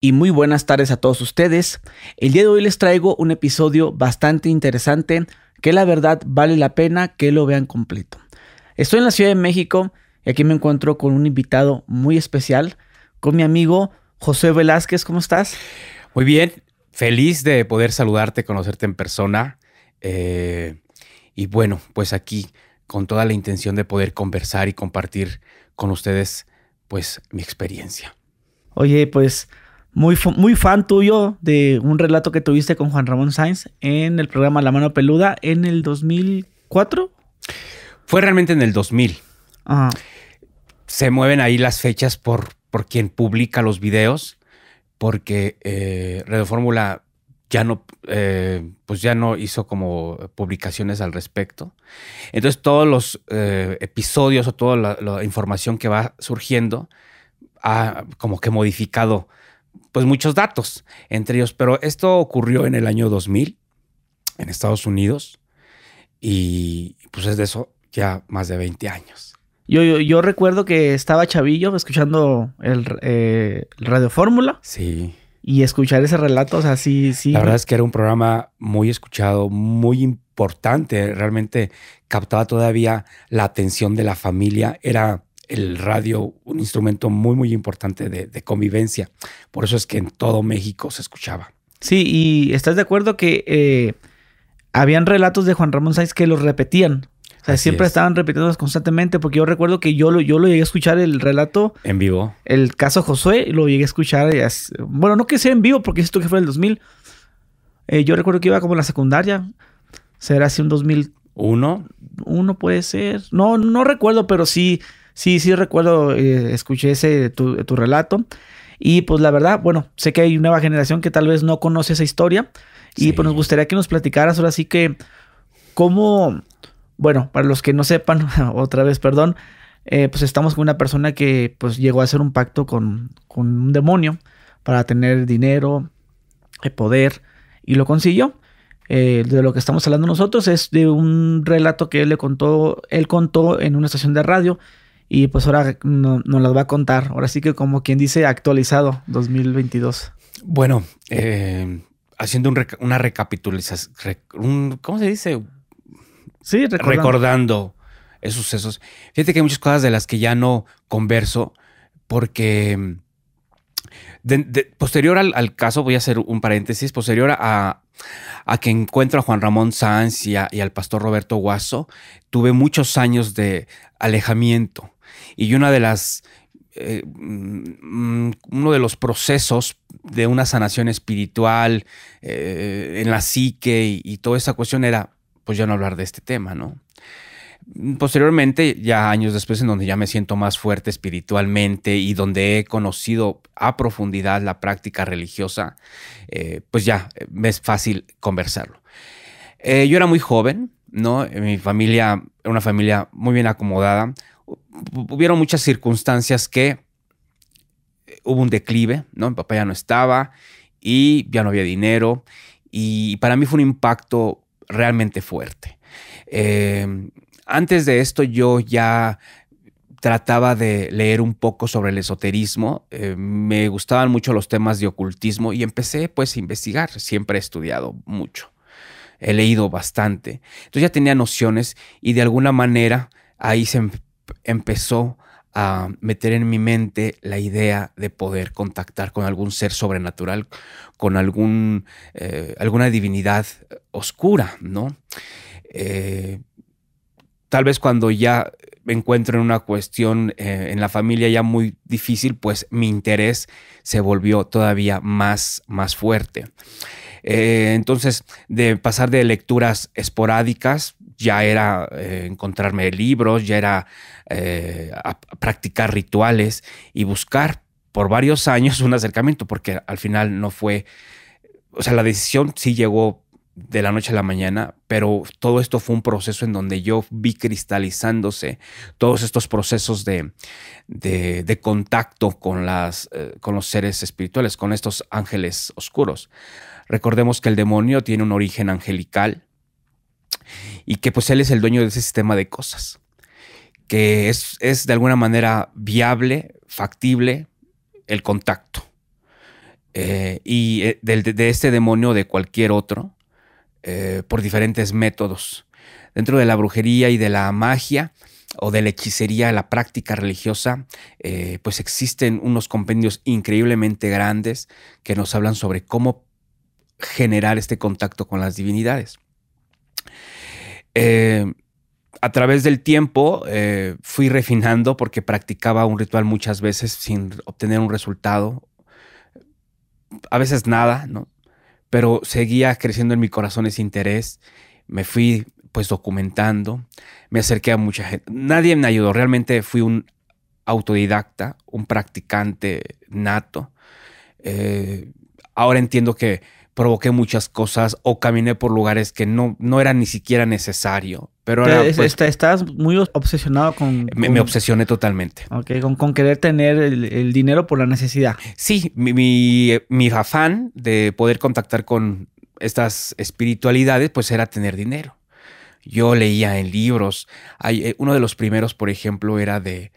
y muy buenas tardes a todos ustedes. El día de hoy les traigo un episodio bastante interesante que la verdad vale la pena que lo vean completo. Estoy en la Ciudad de México y aquí me encuentro con un invitado muy especial, con mi amigo José Velázquez. ¿Cómo estás? Muy bien, feliz de poder saludarte, conocerte en persona. Eh, y bueno, pues aquí con toda la intención de poder conversar y compartir con ustedes pues mi experiencia. Oye, pues muy, muy fan tuyo de un relato que tuviste con Juan Ramón Sainz en el programa La Mano Peluda en el 2004. Fue realmente en el 2000. Se mueven ahí las fechas por, por quien publica los videos, porque eh, Radio Fórmula ya no, eh, pues ya no hizo como publicaciones al respecto. Entonces todos los eh, episodios o toda la, información que va surgiendo ha como que modificado pues muchos datos entre ellos, pero esto ocurrió en el año 2000 en Estados Unidos y pues es de eso ya más de 20 años. Yo, yo, recuerdo que estaba chavillo escuchando el, eh, Radio Fórmula. Sí. Y escuchar ese relato, o sea, sí, sí. La verdad es que era un programa muy escuchado, muy importante. Realmente captaba todavía la atención de la familia. Era el radio un instrumento muy, muy importante de, convivencia. Por eso es que en todo México se escuchaba. Sí, y estás de acuerdo que eh, habían relatos de Juan Ramón Sáenz que los repetían. O sea, siempre estaban repitiéndolos constantemente, porque yo recuerdo que yo lo, yo lo llegué a escuchar el relato. En vivo. El caso Josué, lo llegué a escuchar. bueno, no que sea en vivo, porque esto que fue el 2000. Eh, yo recuerdo que iba como en la secundaria. Será así un 2001. ¿Uno? Uno puede ser. No, no recuerdo, pero sí sí, sí recuerdo, eh, escuché ese tu, relato. Y pues la verdad, bueno, sé que hay una nueva generación que tal vez no conoce esa historia. Y pues nos gustaría que nos platicaras ahora sí que cómo, bueno, para los que no sepan, otra vez, perdón, eh, pues estamos con una persona que pues llegó a hacer un pacto con, con un demonio para tener dinero, eh, poder, y lo consiguió. de lo que estamos hablando nosotros es de un relato que él le contó, él contó en una estación de radio y pues ahora nos las va a contar. Ahora sí que como quien dice actualizado 2022. Bueno, eh, haciendo una recapitulación, ¿cómo se dice? Sí, recordando. recordando esos sucesos. Fíjate que hay muchas cosas de las que ya no converso porque posterior al, caso, voy a hacer un paréntesis, posterior a, a que encuentro a Juan Ramón Sanz y, y, al pastor Roberto Guaso, tuve muchos años de alejamiento. Y una de las, eh, mm, uno de los procesos de una sanación espiritual eh, en la psique y, toda esa cuestión era, pues ya no hablar de este tema, ¿no? Posteriormente, ya años después, en donde ya me siento más fuerte espiritualmente y donde he conocido a profundidad la práctica religiosa, eh, pues ya es fácil conversarlo. yo era muy joven, ¿no? Mi familia era una familia muy bien acomodada hubieron muchas circunstancias que eh, hubo un declive, ¿no? Mi papá ya no estaba y ya no había dinero y para mí fue un impacto realmente fuerte. Eh, antes de esto yo ya trataba de leer un poco sobre el esoterismo, eh, me gustaban mucho los temas de ocultismo y empecé pues a investigar, siempre he estudiado mucho, he leído bastante, entonces ya tenía nociones y de alguna manera ahí se empezó a meter en mi mente la idea de poder contactar con algún ser sobrenatural, con algún, eh, alguna divinidad oscura, ¿no? Eh, tal vez cuando ya me encuentro en una cuestión eh, en la familia ya muy difícil, pues mi interés se volvió todavía más, más fuerte. entonces, de pasar de lecturas esporádicas, ya era eh, encontrarme libros, ya era eh, practicar rituales y buscar por varios años un acercamiento, porque al final no fue, o sea, la decisión sí llegó de la noche a la mañana, pero todo esto fue un proceso en donde yo vi cristalizándose todos estos procesos de, de, contacto con, las, eh, con los seres espirituales, con estos ángeles oscuros. Recordemos que el demonio tiene un origen angelical, y que pues él es el dueño de ese sistema de cosas, que es, es de alguna manera viable, factible el contacto. eh, y eh, de, este demonio de cualquier otro eh, por diferentes métodos. Dentro de la brujería y de la magia o de la hechicería, la práctica religiosa, pues existen unos compendios increíblemente grandes que nos hablan sobre cómo generar este contacto con las divinidades. A través del tiempo fui refinando porque practicaba un ritual muchas veces sin obtener un resultado a veces nada, ¿no? Pero seguía creciendo en mi corazón ese interés. Me fui pues documentando, me acerqué a mucha gente. Nadie me ayudó, realmente fui un autodidacta, un practicante nato. Eh, ahora entiendo que provoqué muchas cosas o caminé por lugares que no, no era ni siquiera necesario. Pero ahora, pues, estás muy obsesionado con... Me, obsesioné totalmente. Ok, con, querer tener el, dinero por la necesidad. Sí, mi, afán de poder contactar con estas espiritualidades, pues era tener dinero. Yo leía en libros. Hay, eh, uno de los primeros, por ejemplo, era de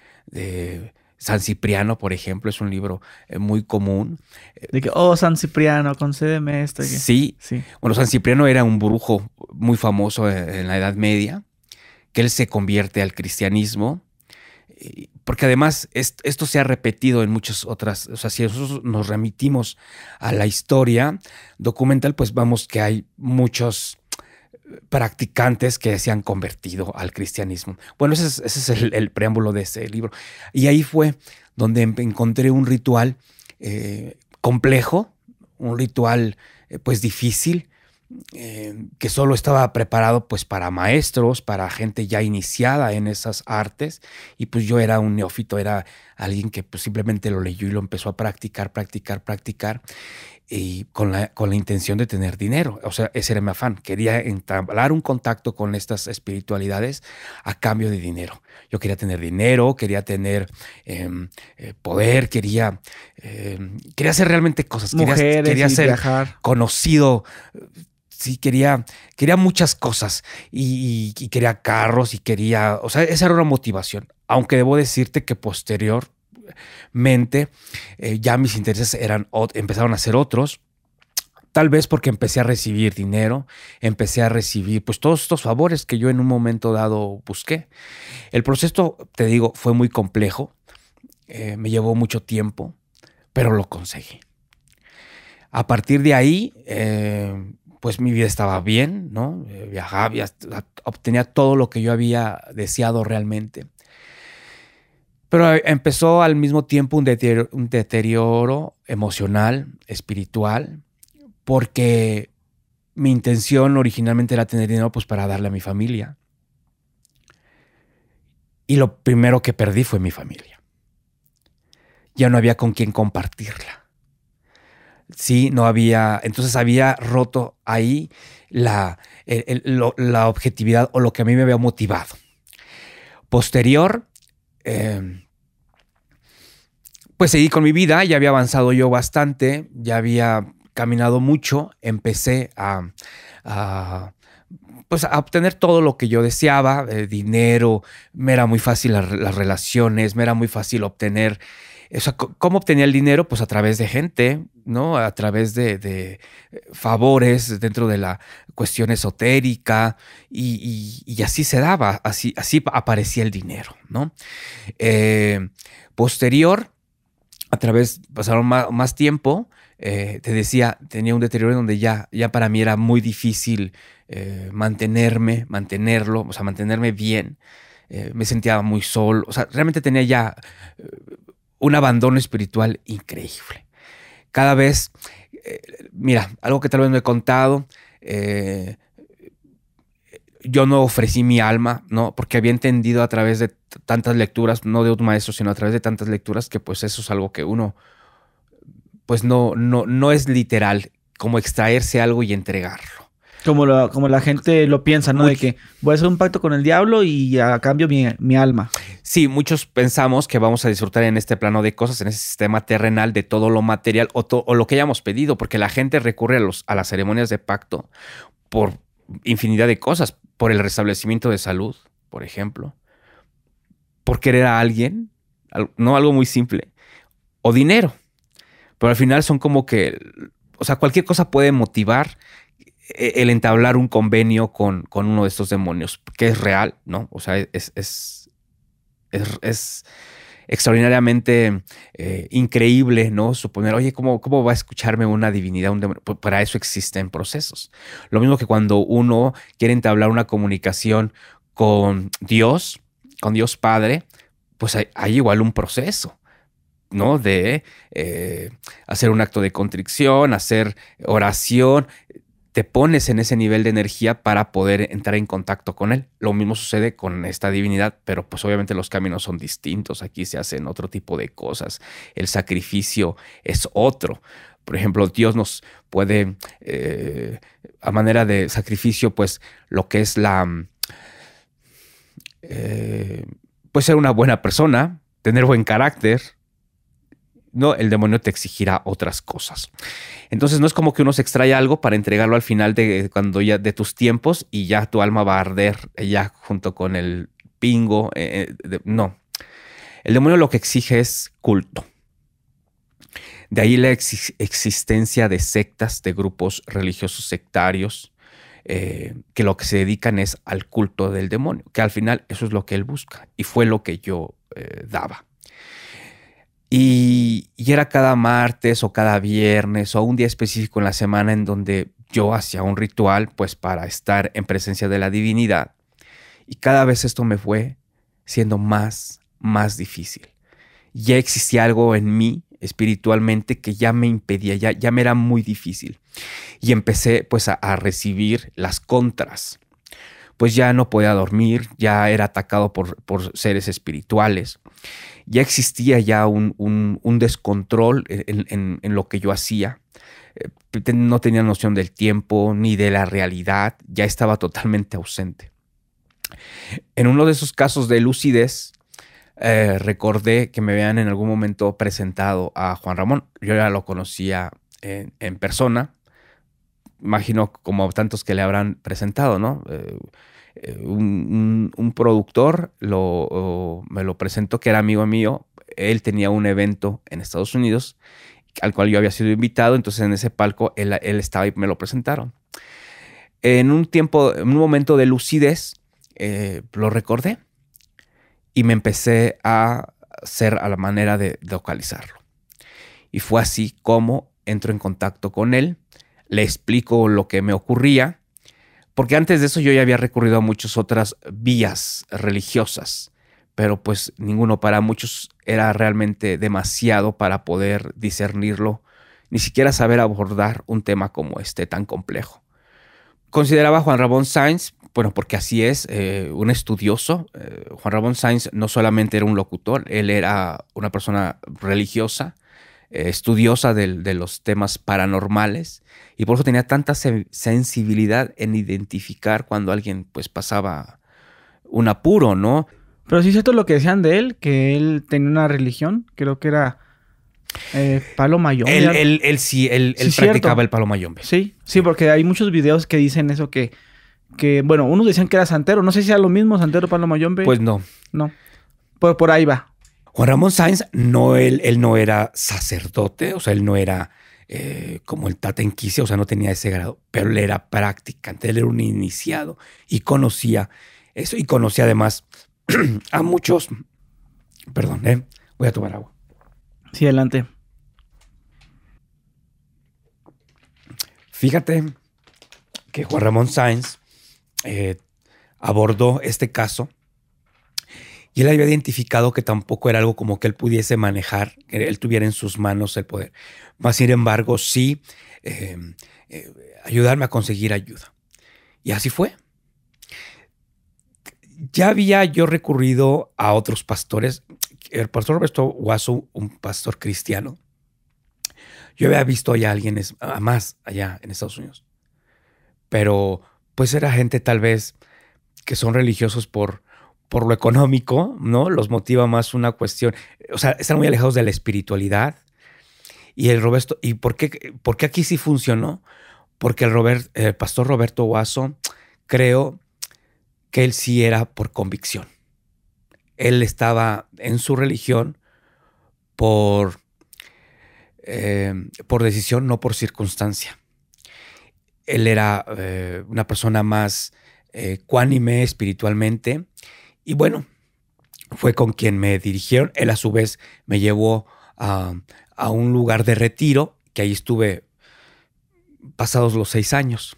San Cipriano, por ejemplo, es un libro eh, muy común. De que, oh, San Cipriano, concédeme esto. Sí. sí. Bueno, San Cipriano era un brujo muy famoso eh, en la Edad Media, que él se convierte al cristianismo, porque además esto se ha repetido en muchas otras, o sea, si nosotros nos remitimos a la historia documental, pues vamos que hay muchos practicantes que se han convertido al cristianismo. Bueno, ese es, el, preámbulo de ese libro. Y ahí fue donde em, encontré un ritual eh, complejo, un ritual eh, pues difícil, eh, que solo estaba preparado pues para maestros, para gente ya iniciada en esas artes. Y pues yo era un neófito, era alguien que pues simplemente lo leyó y lo empezó a practicar, practicar, practicar y con la, con la intención de tener dinero. O sea, ese era mi afán. Quería entablar un contacto con estas espiritualidades a cambio de dinero. Yo quería tener dinero, quería tener em, eh, poder, quería, em, quería hacer realmente cosas. quería, ser conocido. Sí, quería, quería muchas cosas y, y, quería carros y quería, o sea, esa era una motivación. Aunque debo decirte que posterior, mente, eh, ya mis intereses eran, empezaron a ser otros. Tal vez porque empecé a recibir dinero, empecé a recibir pues todos estos favores que yo en un momento dado busqué. El proceso, te digo, fue muy complejo, eh, me llevó mucho tiempo, pero lo conseguí. A partir de ahí, eh, pues mi vida estaba bien, ¿no? viajaba, obtenía todo lo que yo había deseado realmente. Pero empezó al mismo tiempo un deterioro, emocional, espiritual, porque mi intención originalmente era tener dinero pues para darle a mi familia. Y lo primero que perdí fue mi familia. Ya no había con quién compartirla. Sí, no había, entonces había roto ahí la, la objetividad o lo que a mí me había motivado. Posterior, Em, pues seguí con mi vida, ya había avanzado yo bastante, ya había caminado mucho, empecé a, pues a obtener todo lo que yo deseaba, eh, dinero, me era muy fácil las, relaciones, me era muy fácil obtener ¿Cómo obtenía el dinero? Pues a través de gente, ¿no? A través de, favores dentro de la cuestión esotérica y, así se daba, así, así aparecía el dinero, ¿no? Eh, posterior, a través, pasaron más, tiempo, eh, te decía, tenía un deterioro donde ya, ya para mí era muy difícil eh, mantenerme, mantenerlo, o sea, mantenerme bien. me sentía muy solo, o sea, realmente tenía ya un abandono espiritual increíble. Cada vez, eh, mira, algo que tal vez no he contado, eh, yo no ofrecí mi alma, ¿no? Porque había entendido a través de tantas lecturas, no de un maestro, sino a través de tantas lecturas, que pues eso es algo que uno, pues no, no, no es literal, como extraerse algo y entregarlo. Como, como la gente lo piensa, ¿no? De que voy a hacer un pacto con el diablo y a cambio mi, alma. Sí, muchos pensamos que vamos a disfrutar en este plano de cosas, en ese sistema terrenal de todo lo material o, o lo que hayamos pedido, porque la gente recurre a, los, a las ceremonias de pacto por infinidad de cosas, por el restablecimiento de salud, por ejemplo, por querer a alguien, no algo muy simple, o dinero pero al final son como que, o sea, cualquier cosa puede motivar e, el entablar un convenio con, con uno de estos demonios, que es real, ¿no? O sea, es, es, es, extraordinariamente eh, increíble, ¿no? Suponer, oye, ¿cómo, ¿cómo va a escucharme una divinidad? Un demonio? Para eso existen procesos. Lo mismo que cuando uno quiere entablar una comunicación con Dios, con Dios Padre, pues hay, igual un proceso. ¿no? De eh, hacer un acto de contrición, hacer oración, te pones en ese nivel de energía para poder entrar en contacto con él. Lo mismo sucede con esta divinidad, pero pues obviamente los caminos son distintos. Aquí se hacen otro tipo de cosas. El sacrificio es otro. Por ejemplo, Dios nos puede, eh, a manera de sacrificio, pues lo que es la... Eh, puede ser una buena persona, tener buen carácter, no, el demonio te exigirá otras cosas. Entonces no es como que uno se extrae algo para entregarlo al final de cuando ya de tus tiempos y ya tu alma va a arder ya junto con el pingo. Eh, eh, no. El demonio lo que exige es culto. De ahí la existencia de sectas, de grupos religiosos sectarios, eh, que lo que se dedican es al culto del demonio, que al final eso es lo que él busca y fue lo que yo daba. Y, era cada martes o cada viernes o un día específico en la semana en donde yo hacía un ritual pues para estar en presencia de la divinidad. Y cada vez esto me fue siendo más, más difícil. Ya existía algo en mí espiritualmente que ya me impedía, ya, ya me era muy difícil. Y empecé pues a, a recibir las contras. Pues ya no podía dormir, ya era atacado por, por seres espirituales ya existía ya un, descontrol en, lo que yo hacía. Eh, no tenía noción del tiempo ni de la realidad, ya estaba totalmente ausente. En uno de esos casos de lucidez, eh, recordé que me habían en algún momento presentado a Juan Ramón. Yo ya lo conocía en, persona. Imagino como tantos que le habrán presentado, ¿no? Eh, un, productor me lo presentó, que era amigo mío. Él tenía un evento en Estados Unidos al cual yo había sido invitado, entonces en ese palco él, estaba y me lo presentaron. En un tiempo, en un momento de lucidez, eh, lo recordé y me empecé a hacer a la manera de localizarlo. Y fue así como entro en contacto con él, le explico lo que me ocurría porque antes de eso yo ya había recurrido a muchas otras vías religiosas, pero pues ninguno para muchos era realmente demasiado para poder discernirlo, ni siquiera saber abordar un tema como este tan complejo. Consideraba a Juan Ramón Sainz, bueno, porque así es, eh, un estudioso. Eh, Juan Ramón Sainz no solamente era un locutor, él era una persona religiosa, eh, estudiosa de, los temas paranormales y por eso tenía tanta sensibilidad en identificar cuando alguien pues pasaba un apuro, ¿no? Pero sí es cierto lo que decían de él, que él tenía una religión, creo que era eh, palo mayombe. Él, sí, él, practicaba el palo mayombe. Sí, sí, porque hay muchos videos que dicen eso que, que, bueno, unos decían que era santero, no sé si era lo mismo, santero, palo mayombe. Pues no. No, pues por ahí va. Juan Ramón Sáenz, no, él, él no era sacerdote, o sea, él no era eh, como el Tata o sea, no tenía ese grado, pero él era practicante, él era un iniciado y conocía eso, y conocía además a muchos, perdón, eh, voy a tomar agua. Sí, adelante. Fíjate que Juan Ramón Sáenz eh, abordó este caso y él había identificado que tampoco era algo como que él pudiese manejar, que él tuviera en sus manos el poder. Más sin embargo, sí eh, eh, ayudarme a conseguir ayuda. Y así fue. Ya había yo recurrido a otros pastores. El pastor Roberto Guaso, un pastor cristiano, yo había visto ya a alguien más allá en Estados Unidos. Pero pues era gente tal vez que son religiosos por, por lo económico, ¿no? Los motiva más una cuestión, o sea, están muy alejados de la espiritualidad. Y el Roberto, ¿y por qué, por qué aquí sí funcionó? Porque el, Robert, el pastor Roberto Guaso, creo que él sí era por convicción. Él estaba en su religión por eh, por decisión, no por circunstancia. Él era eh, una persona más eh, cuánime espiritualmente y bueno, fue con quien me dirigieron. Él a su vez me llevó a, a un lugar de retiro, que ahí estuve pasados los seis años,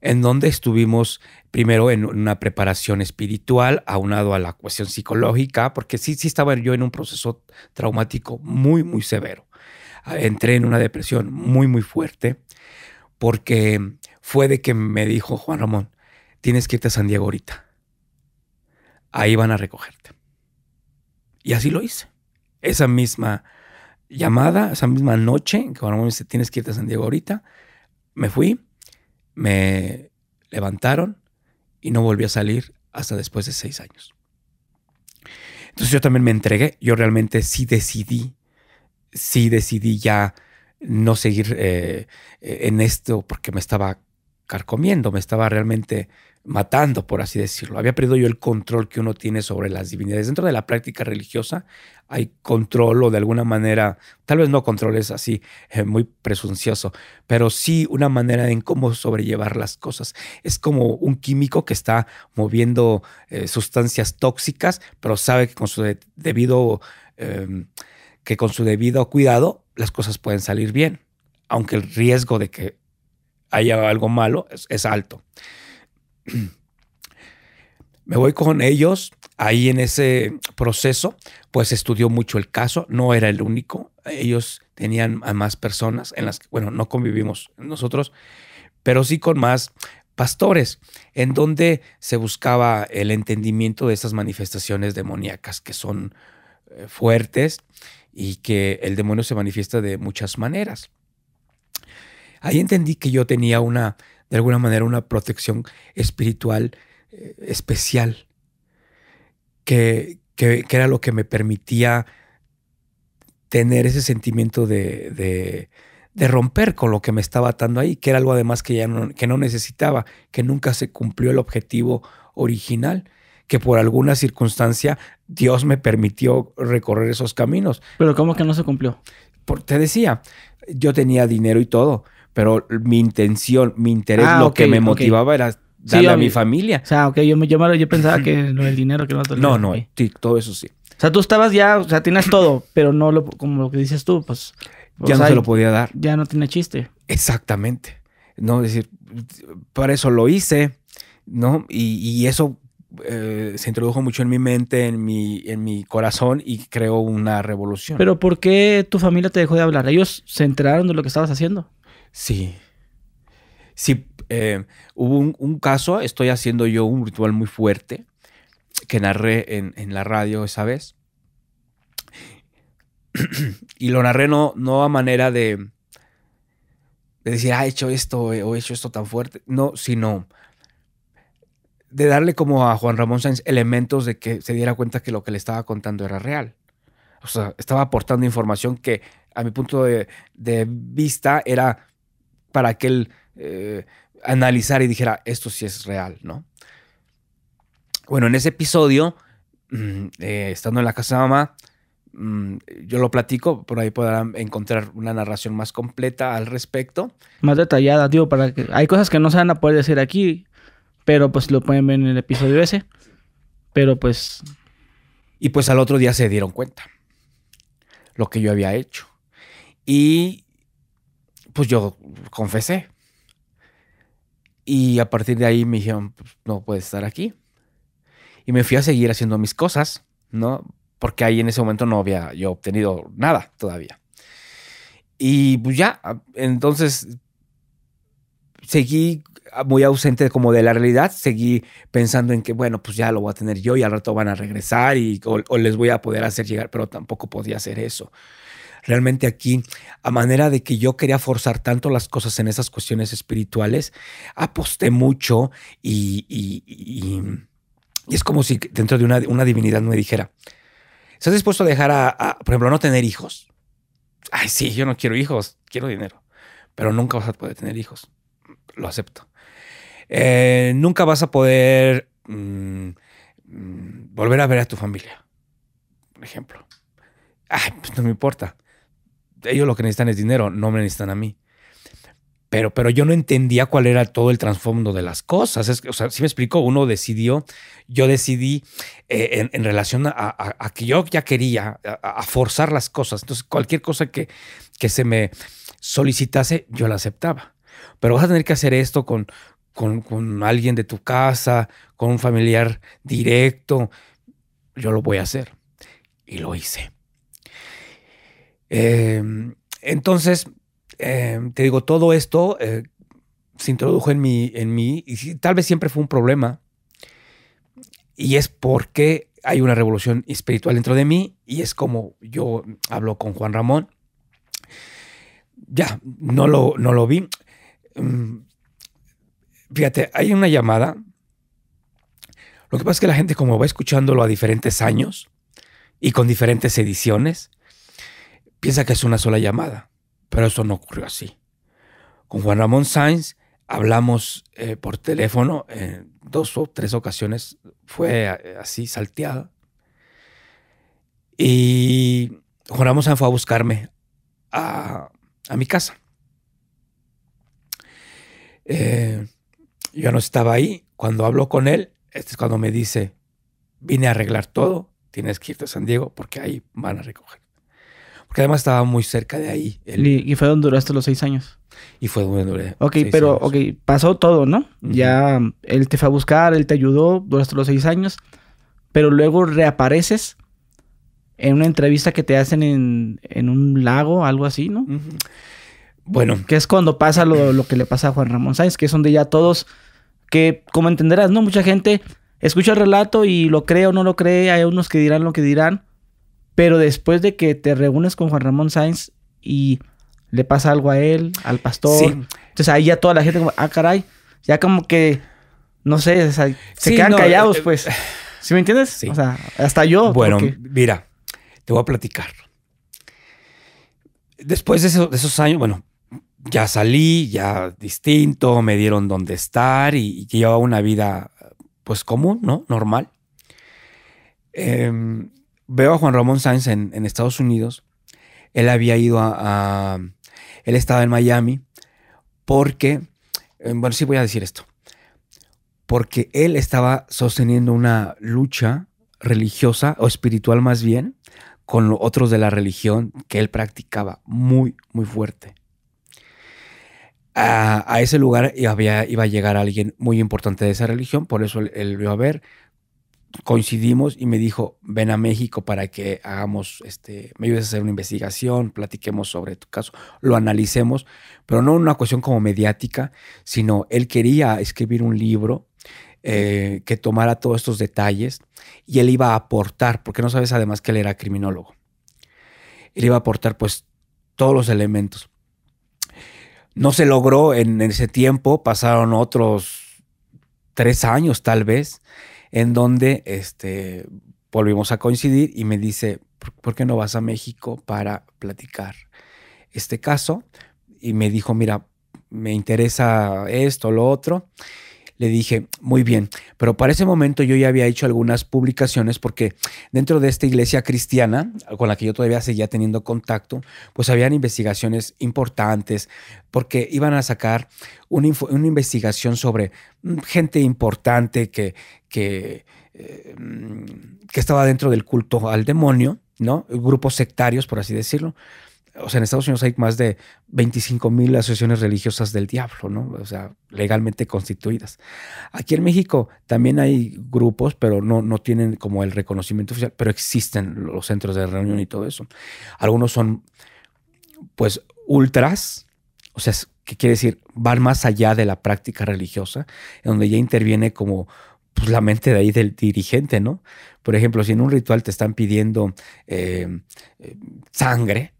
en donde estuvimos primero en una preparación espiritual, aunado a la cuestión psicológica, porque sí, sí estaba yo en un proceso traumático muy, muy severo. Entré en una depresión muy, muy fuerte, porque fue de que me dijo Juan Ramón, tienes que irte a San Diego ahorita. Ahí van a recogerte. Y así lo hice. Esa misma llamada, esa misma noche, que Ramón me dice, tienes que irte a San Diego ahorita, me fui, me levantaron y no volví a salir hasta después de seis años. Entonces yo también me entregué, yo realmente sí decidí, sí decidí ya no seguir eh, en esto porque me estaba carcomiendo, me estaba realmente matando, por así decirlo. Había perdido yo el control que uno tiene sobre las divinidades. Dentro de la práctica religiosa hay control o de alguna manera, tal vez no control es así, eh, muy presuncioso, pero sí una manera en cómo sobrellevar las cosas. Es como un químico que está moviendo eh, sustancias tóxicas, pero sabe que con su debido... Em, que con su debido cuidado las cosas pueden salir bien, aunque el riesgo de que haya algo malo es alto. Me voy con ellos. Ahí en ese proceso, pues estudió mucho el caso. No era el único. Ellos tenían a más personas en las que, bueno, no convivimos nosotros, pero sí con más pastores, en donde se buscaba el entendimiento de esas manifestaciones demoníacas que son eh, fuertes y que el demonio se manifiesta de muchas maneras. Ahí entendí que yo tenía una de alguna manera una protección espiritual eh, especial, que, era lo que me permitía tener ese sentimiento de, romper con lo que me estaba atando ahí, que era algo además que ya no, que no necesitaba, que nunca se cumplió el objetivo original, que por alguna circunstancia Dios me permitió recorrer esos caminos. Pero ¿cómo que no se cumplió? te decía, yo tenía dinero y todo, pero mi intención, mi interés, ah, lo que me motivaba era darle a mi familia. O sea, ok, yo, yo, yo pensaba que lo del dinero que no No, no, sí, todo eso sí. O sea, tú estabas ya, o sea, tienes todo, pero no lo, como lo que dices tú, pues. Ya no se lo podía dar. Ya no tiene chiste. Exactamente. No, es decir, para eso lo hice, ¿no? Y, eso eh, se introdujo mucho en mi mente, en mi, en mi corazón y creó una revolución. Pero ¿por qué tu familia te dejó de hablar? ¿Ellos se enteraron de lo que estabas haciendo? Sí. Sí, eh, hubo un, caso, estoy haciendo yo un ritual muy fuerte que narré en, la radio esa vez. y lo narré no, no a manera de, de decir, ah, he hecho esto o he hecho esto tan fuerte. No, sino de darle como a Juan Ramón Sáenz elementos de que se diera cuenta que lo que le estaba contando era real. O sea, estaba aportando información que a mi punto de vista era para que él eh, analizara y dijera, esto sí es real, ¿no? Bueno, en ese episodio, mm, eh, estando en la casa de mamá, mm, yo lo platico, por ahí podrán encontrar una narración más completa al respecto. Más detallada, digo, para que hay cosas que no se van a poder decir aquí, pero pues lo pueden ver en el episodio ese. Pero pues... Y pues al otro día se dieron cuenta lo que yo había hecho. Y pues yo confesé. Y a partir de ahí me dijeron, pues, no puedes estar aquí. Y me fui a seguir haciendo mis cosas, ¿no? Porque ahí en ese momento no había yo obtenido nada todavía. Y pues ya, entonces seguí muy ausente como de la realidad, seguí pensando en que, bueno, pues ya lo voy a tener yo y al rato van a regresar y o les voy a poder hacer llegar, pero tampoco podía hacer eso realmente aquí, a manera de que yo quería forzar tanto las cosas en esas cuestiones espirituales, aposté mucho y, y, es como si dentro de una, una, divinidad me dijera, ¿estás dispuesto a dejar a, por ejemplo, no tener hijos? Ay, sí, yo no quiero hijos, quiero dinero, pero nunca vas a poder tener hijos. Lo acepto. Eh, nunca vas a poder mm, mm, volver a ver a tu familia, por ejemplo. Ay, pues no me importa ellos lo que necesitan es dinero, no me necesitan a mí. Pero, pero yo no entendía cuál era todo el trasfondo de las cosas. Es, o sea, si me explico, uno decidió, yo decidí eh, en, relación a, que yo ya quería, a, forzar las cosas. Entonces, cualquier cosa que, que se me solicitase, yo la aceptaba. Pero vas a tener que hacer esto con, con, con alguien de tu casa, con un familiar directo. Yo lo voy a hacer. Y lo hice. Em, entonces, em, te digo, todo esto eh, se introdujo en mí, en mí y tal vez siempre fue un problema. Y es porque hay una revolución espiritual dentro de mí y es como yo hablo con Juan Ramón. Ya, no lo, no lo vi. Mm, fíjate, hay una llamada. Lo que pasa es que la gente como va escuchándolo a diferentes años y con diferentes ediciones, piensa que es una sola llamada, pero eso no ocurrió así. Con Juan Ramón Sainz hablamos eh, por teléfono en dos o tres ocasiones, fue eh, así salteada. Y Juan Ramón Sainz fue a buscarme a, mi casa. Eh, yo no estaba ahí. Cuando hablo con él, este es cuando me dice, vine a arreglar todo, tienes que irte a San Diego porque ahí van a recoger. Porque además estaba muy cerca de ahí. ¿Y fue donde duraste los seis años? Y fue donde duré. Ok, pero, ok, pasó todo, ¿no? Ya él te fue a buscar, él te ayudó, duraste los seis años, pero luego reapareces en una entrevista que te hacen en, un lago, algo así, ¿no? Bueno. Que es cuando pasa lo, lo, que le pasa a Juan Ramón Sáenz, que es donde ya todos, que como entenderás, ¿no? Mucha gente escucha el relato y lo cree o no lo cree, hay unos que dirán lo que dirán, pero después de que te reúnes con Juan Ramón Sainz y le pasa algo a él, al pastor, entonces ahí ya toda la gente como, ah, caray, ya como que, no sé, se quedan callados, eh, pues. ¿Sí me entiendes? Sí. O sea, hasta yo. Bueno, mira, te voy a platicar. Después de, esos años, bueno, ya salí, ya distinto, me dieron donde estar y, y llevaba una vida, pues común, ¿no? Normal. Eh, veo a Juan Ramón Sáenz en, Estados Unidos. Él había ido a, Él estaba en Miami porque... Eh, bueno, sí voy a decir esto. Porque él estaba sosteniendo una lucha religiosa o espiritual más bien con otros de la religión que él practicaba muy, muy fuerte. A, ese lugar iba a llegar alguien muy importante de esa religión, por eso él, él vio a ver, coincidimos y me dijo, ven a México para que hagamos, este, me ayudes a hacer una investigación, platiquemos sobre tu caso, lo analicemos, pero no una cuestión como mediática, sino él quería escribir un libro eh, que tomara todos estos detalles y él iba a aportar, porque no sabes además que él era criminólogo, él iba a aportar pues todos los elementos. No se logró en ese tiempo, pasaron otros tres años tal vez, en donde este, volvimos a coincidir y me dice, ¿por qué no vas a México para platicar este caso? Y me dijo, mira, me interesa esto, lo otro. Le dije, muy bien, pero para ese momento yo ya había hecho algunas publicaciones porque dentro de esta iglesia cristiana, con la que yo todavía seguía teniendo contacto, pues habían investigaciones importantes, porque iban a sacar una, una investigación sobre mm, gente importante que, que, eh, que estaba dentro del culto al demonio, ¿no? Grupos sectarios, por así decirlo. O sea, en Estados Unidos hay más de 25 mil asociaciones religiosas del diablo, ¿no? O sea, legalmente constituidas. Aquí en México también hay grupos, pero no, no tienen como el reconocimiento oficial, pero existen los centros de reunión y todo eso. Algunos son, pues, ultras, o sea, ¿qué quiere decir? Van más allá de la práctica religiosa, en donde ya interviene como pues, la mente de ahí del dirigente, ¿no? Por ejemplo, si en un ritual te están pidiendo eh, eh, sangre,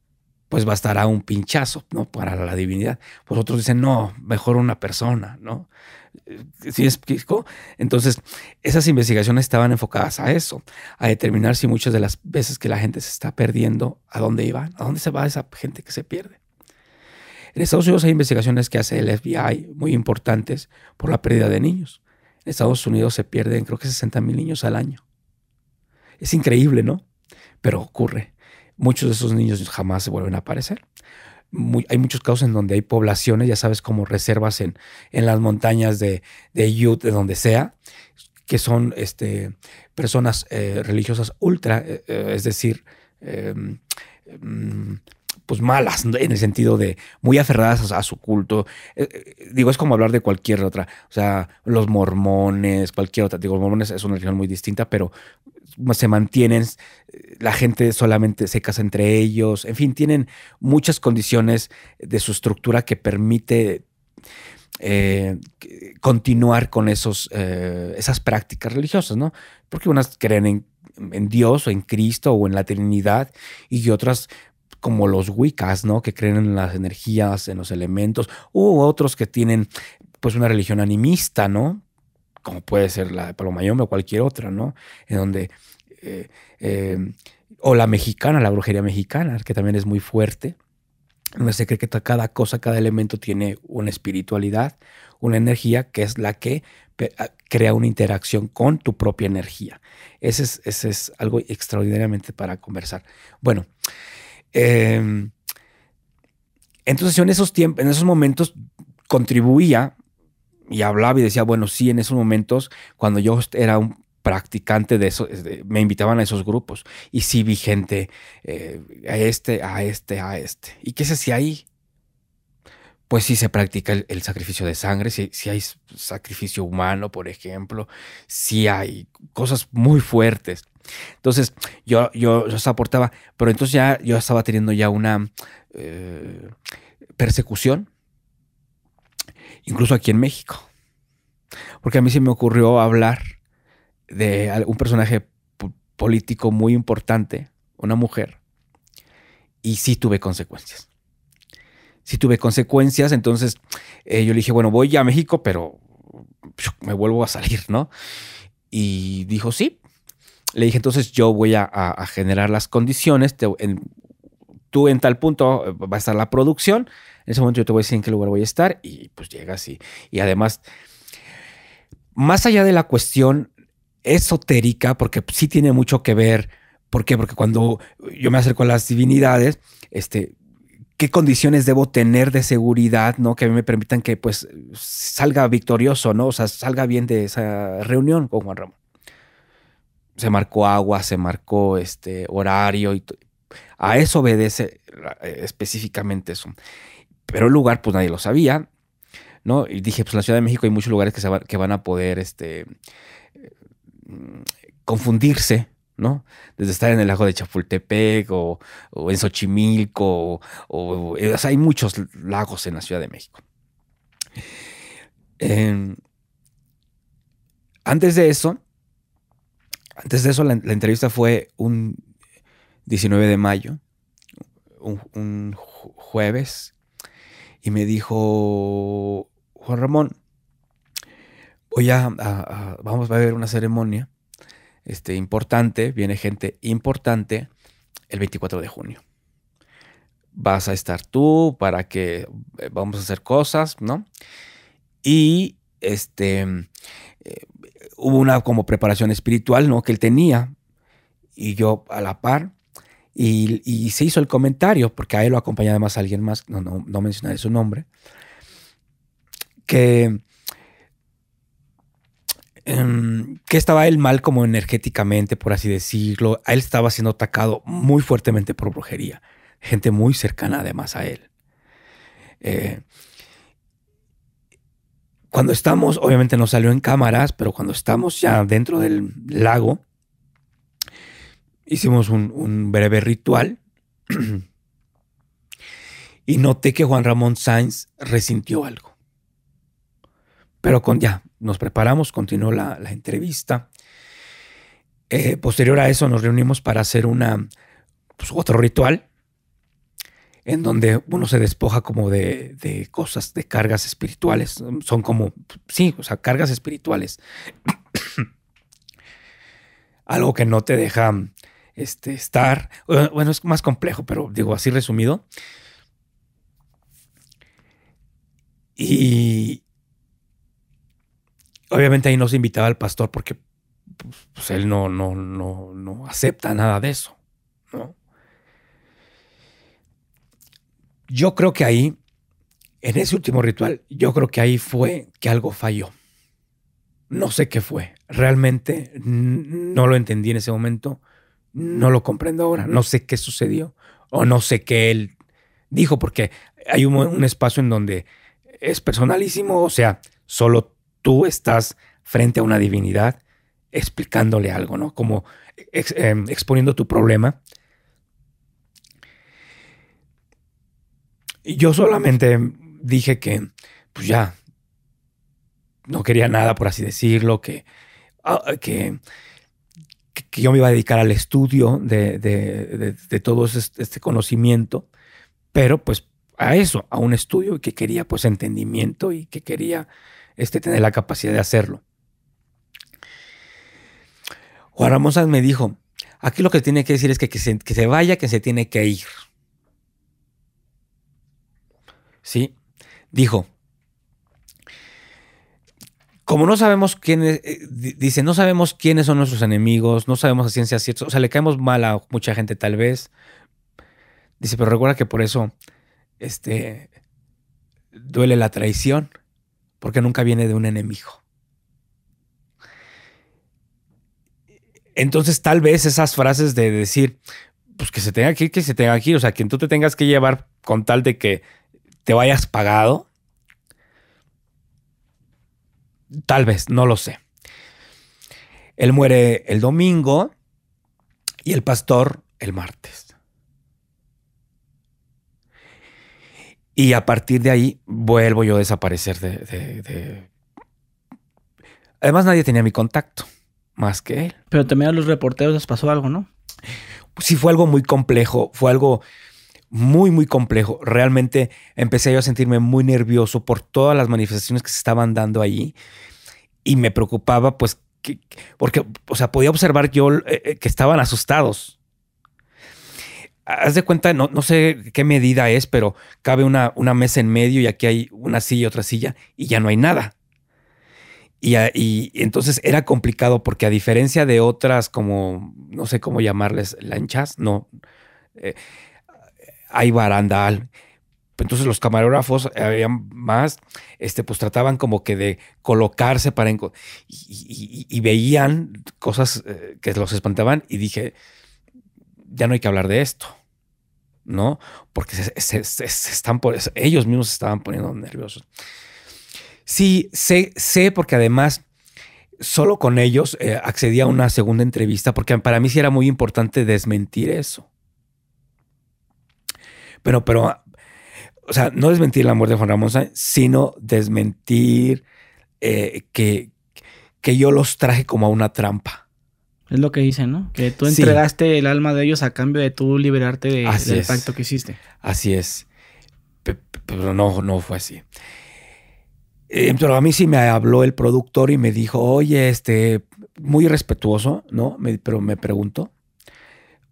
pues bastará un pinchazo, ¿no? Para la divinidad. Pues otros dicen, no, mejor una persona, ¿no? ¿Sí explico? Entonces, esas investigaciones estaban enfocadas a eso, a determinar si muchas de las veces que la gente se está perdiendo, ¿a dónde iba? ¿A dónde se va esa gente que se pierde? En Estados Unidos hay investigaciones que hace el FBI muy importantes por la pérdida de niños. En Estados Unidos se pierden creo que 60 mil niños al año. Es increíble, ¿no? Pero ocurre. Muchos de esos niños jamás se vuelven a aparecer. hay muchos casos en donde hay poblaciones, ya sabes, como reservas en, en las montañas de, de Utah, de donde sea, que son este, personas eh, religiosas ultra, eh, eh, es decir, em, mm, pues malas, en el sentido de muy aferradas a, su culto. digo, es como hablar de cualquier otra, o sea, los mormones, cualquier otra. Digo, los mormones es una religión muy distinta, pero se mantienen, la gente solamente se casa entre ellos, en fin, tienen muchas condiciones de su estructura que permite eh, continuar con esos, eh, esas prácticas religiosas, ¿no? Porque unas creen en, en, Dios o en Cristo o en la Trinidad y otras como los Wiccas, ¿no? Que creen en las energías, en los elementos, u otros que tienen pues una religión animista, ¿no? Como puede ser la de Palomayombe o cualquier otra, ¿no? En donde... Eh, o la mexicana, la brujería mexicana, que también es muy fuerte donde se cree que cada cosa, cada elemento tiene una espiritualidad, una energía que es la que ah, crea una interacción con tu propia energía. Ese es, ese es algo extraordinariamente para conversar. Bueno, em, entonces yo en esos tiempos, en esos momentos contribuía y hablaba y decía, bueno, sí, en esos momentos, cuando yo era un practicante de eso, me invitaban a esos grupos y sí vi gente eh, a este, a este, a este. ¿Y qué se hacía ahí? Pues sí se practica el, sacrificio de sangre, si, si, hay sacrificio humano, por ejemplo, si hay cosas muy fuertes. Entonces yo, yo, yo aportaba, pero entonces ya yo estaba teniendo ya una eh, persecución, incluso aquí en México. Porque a mí se me ocurrió hablar de un personaje político muy importante, una mujer, y sí tuve consecuencias. Sí tuve consecuencias, entonces eh, yo le dije, bueno, voy a México, pero me vuelvo a salir, ¿no? Y dijo, sí. Le dije, entonces yo voy a, generar las condiciones, tú en tal punto eh, va a estar la producción, en ese momento yo te voy a decir en qué lugar voy a estar, y pues llegas y, y además, más allá de la cuestión esotérica, porque sí tiene mucho que ver. ¿Por qué? Porque cuando yo me acerco a las divinidades, este, qué condiciones debo tener de seguridad, ¿no? Que me permitan que pues salga victorioso, ¿no? O sea, salga bien de esa reunión con Juan Ramón. Se marcó agua, se marcó este horario y a eso obedece eh, específicamente eso. Pero el lugar, pues nadie lo sabía, ¿no? Y dije, pues en la Ciudad de México hay muchos lugares que, que van a poder, este, confundirse, ¿no? Desde estar en el lago de Chapultepec o, en Xochimilco, o, hay muchos lagos en la Ciudad de México. antes de eso, antes de eso, la, entrevista fue un 19 de mayo, un, jueves, y me dijo, Juan Ramón, voy a, vamos a ver una ceremonia este, importante, viene gente importante el 24 de junio. Vas a estar tú para que eh, vamos a hacer cosas, ¿no? Y este, eh, hubo una como preparación espiritual, ¿no? Que él tenía y yo a la par. Y, se hizo el comentario, porque a él lo acompañaba además alguien más, no, no, no mencionaré su nombre, que Em, que estaba él mal como energéticamente, por así decirlo. A él estaba siendo atacado muy fuertemente por brujería. Gente muy cercana además a él. Eh, cuando estamos, obviamente no salió en cámaras, pero cuando estamos ya dentro del lago, hicimos un, breve ritual y noté que Juan Ramón Sainz resintió algo. Pero con ya, nos preparamos, continuó la, entrevista. Eh, posterior a eso nos reunimos para hacer una, pues, otro ritual en donde uno se despoja como de, cosas, de cargas espirituales. Son como, sí, o sea, cargas espirituales. Algo que no te deja este, estar. Bueno, es más complejo, pero digo así resumido. Y, Obviamente ahí no se invitaba al pastor porque pues, él no, no, no, no acepta nada de eso, ¿no? Yo creo que ahí, en ese último ritual, yo creo que ahí fue que algo falló. No sé qué fue. Realmente no lo entendí en ese momento. No lo comprendo ahora. No sé qué sucedió. O no sé qué él dijo, porque hay un, espacio en donde es personalísimo. O sea, solo tú estás frente a una divinidad explicándole algo, ¿no? Como em, exponiendo tu problema. Yo solamente dije que, pues ya, no quería nada, por así decirlo, que, ah, que, que yo me iba a dedicar al estudio de, de, todo este conocimiento, pero pues a eso, a un estudio que quería pues entendimiento y que quería este, tener la capacidad de hacerlo. Juan Ramón me dijo, aquí lo que tiene que decir es que, que, se, que se vaya, que se tiene que ir. ¿Sí? Dijo, como no sabemos quiénes, eh, dice, no sabemos quiénes son nuestros enemigos, no sabemos a ciencia cierta, o sea, le caemos mal a mucha gente tal vez. Dice, pero recuerda que por eso, este, duele la traición, porque nunca viene de un enemigo. Entonces, tal vez esas frases de decir, pues que se tenga que que se tenga que o sea, que tú te tengas que llevar con tal de que te vayas pagado, Tal vez, no lo sé. Él muere el domingo y el pastor el martes. Y a partir de ahí vuelvo yo a desaparecer de, Además nadie tenía mi contacto, más que él. Pero también a los reporteros les pasó algo, ¿no? Sí, fue algo muy complejo, fue algo muy, muy complejo. Realmente empecé yo a sentirme muy nervioso por todas las manifestaciones que se estaban dando allí y me preocupaba, pues, porque, o sea, podía observar yo eh, eh, que estaban asustados. Haz de cuenta, no, no, sé qué medida es, pero cabe una, una, mesa en medio y aquí hay una silla y otra silla y ya no hay nada. Y, y, entonces era complicado porque a diferencia de otras como, no sé cómo llamarles, lanchas, no, eh, hay barandal. Entonces los camarógrafos habían más, este, pues trataban como que de colocarse para y, veían cosas eh, que los espantaban y dije, ya no hay que hablar de esto, ¿no? Porque están por, ellos mismos se estaban poniendo nerviosos. Sí, sé, sé porque además solo con ellos eh, accedí a una segunda entrevista porque para mí sí era muy importante desmentir eso. Pero, pero, o sea, no desmentir la muerte de Juan Ramón sino desmentir eh, que, que yo los traje como a una trampa. Es lo que dicen, ¿no? Que tú entregaste el alma de ellos a cambio de tú liberarte de, del pacto que hiciste. Así es. Pero no, no fue así. Eh, pero a mí sí me habló el productor y me dijo, oye, este, muy respetuoso, ¿no? pero me preguntó,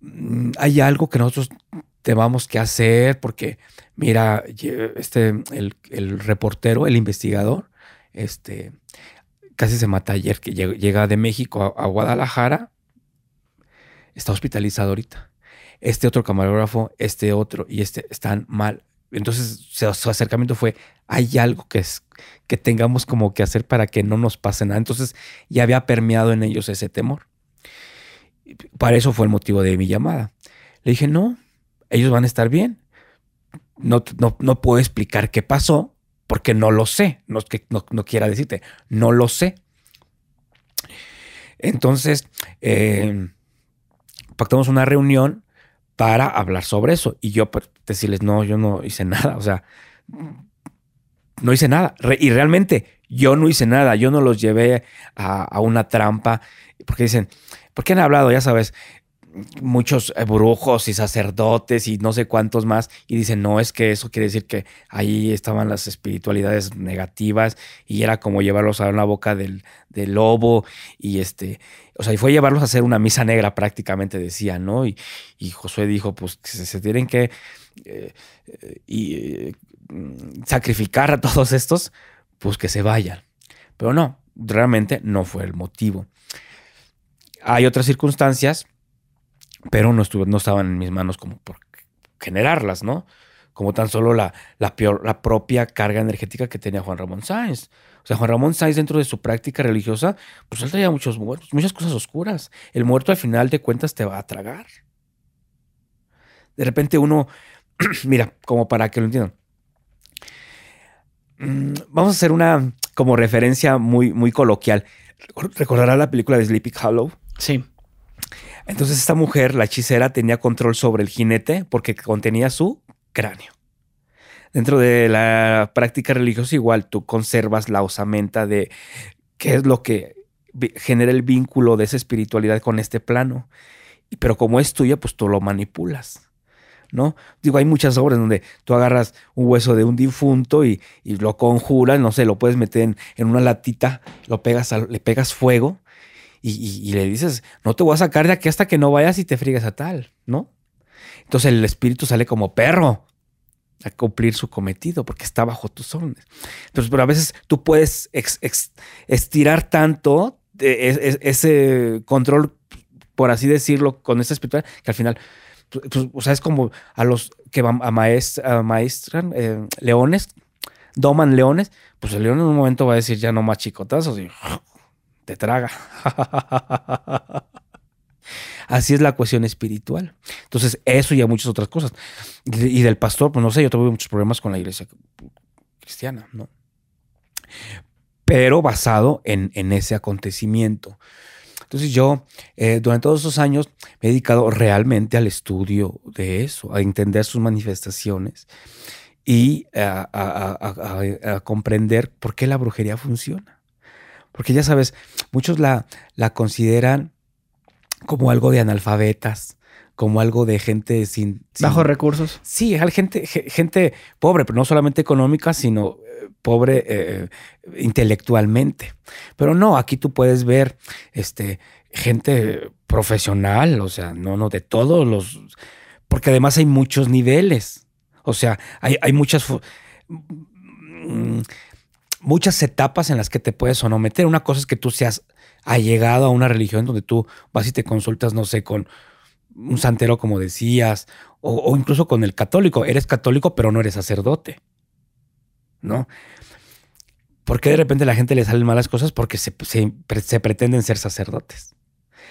mm, ¿hay algo que nosotros vamos que hacer porque, mira, este, el, reportero, el investigador, este, casi se mata ayer, que llega de México a, Guadalajara, está hospitalizado ahorita. Este otro camarógrafo, este otro y este están mal. Entonces su acercamiento fue, hay algo que, es, que tengamos como que hacer para que no nos pase nada. Entonces ya había permeado en ellos ese temor. Para eso fue el motivo de mi llamada. Le dije, no, ellos van a estar bien. No, no, puedo explicar qué pasó porque no lo sé. No, que, no, quiera decirte, no lo sé. Entonces, eh, pactamos una reunión para hablar sobre eso. Y yo pues, decirles, no, yo no hice nada. O sea, no hice nada. y realmente yo no hice nada. Yo no los llevé a, a, una trampa. Porque dicen, ¿por qué han hablado? Ya sabes, muchos eh, brujos y sacerdotes y no sé cuántos más y dicen, no, es que eso quiere decir que ahí estaban las espiritualidades negativas y era como llevarlos a la boca del, lobo y este, o sea, y fue llevarlos a hacer una misa negra prácticamente decía, ¿no? Y, Josué dijo, pues que se, tienen que eh, y, mm, sacrificar a todos estos, pues que se vayan. Pero no, realmente no fue el motivo. Hay otras circunstancias pero no, estuvo, no estaban en mis manos como por generarlas, ¿no? como tan solo la, la, la propia carga energética que tenía Juan Ramón Sáenz. O sea, Juan Ramón Sáenz dentro de su práctica religiosa, pues él traía muchos muertos, muchas cosas oscuras. El muerto al final de cuentas te va a tragar. De repente uno, mira, como para que lo entiendan. Mm, vamos a hacer una como referencia muy, muy coloquial. ¿Recordará la película de Sleepy Hollow? Sí. Entonces esta mujer, la hechicera, tenía control sobre el jinete porque contenía su cráneo. Dentro de la práctica religiosa igual tú conservas la osamenta de qué es lo que genera el vínculo de esa espiritualidad con este plano. Pero como es tuya, pues tú lo manipulas. ¿no? Digo, hay muchas obras donde tú agarras un hueso de un difunto y, lo conjuras, no sé, lo puedes meter en, una latita, lo pegas, le pegas fuego y, le dices, no te voy a sacar de aquí hasta que no vayas y te friegues a tal, ¿no? Entonces el espíritu sale como perro a cumplir su cometido porque está bajo tus órdenes. Entonces, pero a veces tú puedes estirar tanto ese control, por así decirlo, con esta espiritual, que al final, pues, pues, o sea, es como a los que a, maestran eh, leones, doman leones, pues el león en un momento va a decir ya no más chicotazos y te traga. Así es la cuestión espiritual. Entonces, eso y a muchas otras cosas. Y del pastor, pues no sé, yo tuve muchos problemas con la iglesia cristiana, ¿no? Pero basado en, ese acontecimiento. Entonces yo, eh, durante todos esos años, me he dedicado realmente al estudio de eso, a entender sus manifestaciones y a comprender por qué la brujería funciona. Porque ya sabes, muchos la, la consideran como algo de analfabetas, como algo de gente sin... Bajos recursos. Sí, gente, gente pobre, pero no solamente económica, sino eh, pobre eh, intelectualmente. Pero no, aquí tú puedes ver este, gente profesional, o sea, no, no, de todos los... Porque además hay muchos niveles. O sea, hay, hay muchas... Mm, muchas etapas en las que te puedes o no meter. Una cosa es que tú seas allegado a una religión donde tú vas y te consultas, no sé, con un santero, como decías, o, incluso con el católico. Eres católico, pero no eres sacerdote. ¿No? ¿Por qué de repente a la gente le salen malas cosas? Porque se, pretenden ser sacerdotes.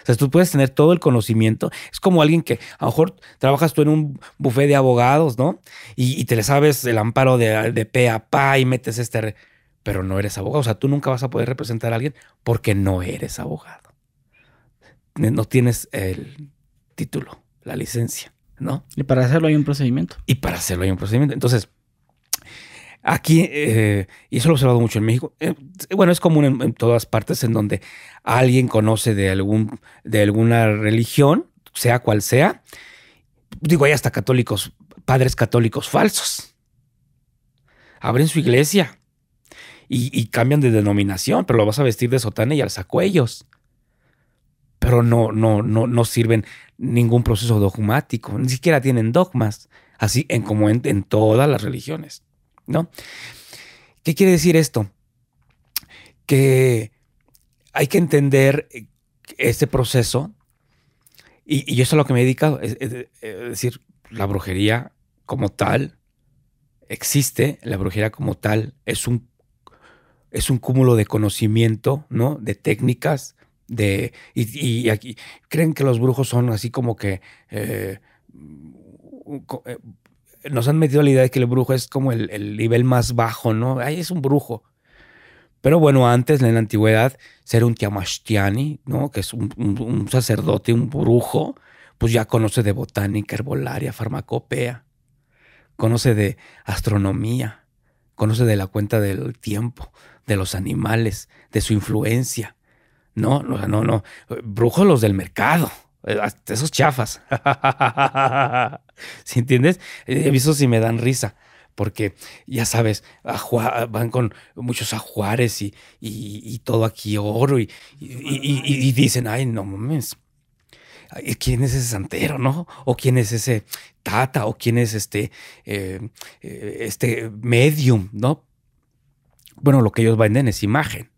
O sea, tú puedes tener todo el conocimiento. Es como alguien que a lo mejor trabajas tú en un buffet de abogados, ¿no? Y, te le sabes el amparo de, de pe a pa y metes este pero no eres abogado. O sea, tú nunca vas a poder representar a alguien porque no eres abogado. No tienes el título, la licencia, ¿no? Y para hacerlo hay un procedimiento. Y para hacerlo hay un procedimiento. Entonces, aquí, eh, y eso lo he observado mucho en México, eh, bueno, es común en, todas partes en donde alguien conoce de, algún, de alguna religión, sea cual sea. Digo, hay hasta católicos, padres católicos falsos. Abren su iglesia y, cambian de denominación, pero lo vas a vestir de sotana y alzacuellos. Pero no, no, no, no sirven ningún proceso dogmático, ni siquiera tienen dogmas, así en, como en, todas las religiones. ¿no? ¿Qué quiere decir esto? Que hay que entender ese proceso, y, y eso es a lo que me he dedicado, es decir, la brujería como tal existe, la brujería como tal es un es un cúmulo de conocimiento, ¿no? De técnicas, de... Y, aquí creen que los brujos son así como que... Eh, eh, nos han metido la idea de que el brujo es como el, nivel más bajo, ¿no? Ahí es un brujo. Pero bueno, antes en la antigüedad, ser un tiamashtiani, ¿no? Que es un, un, sacerdote, un brujo, pues ya conoce de botánica, herbolaria, farmacopea, conoce de astronomía, conoce de la cuenta del tiempo, de los animales, de su influencia. No, no, no, no. Brujos los del mercado. Eh, esos chafas. ¿Sí entiendes? Visto si me dan risa. Porque ya sabes, van con muchos ajuares y, y, todo aquí oro y, y, dicen, ay, no mames, ¿quién es ese santero, no? O quién es ese tata, o quién es este, eh, eh, este medium, ¿no? Bueno, lo que ellos venden es imagen.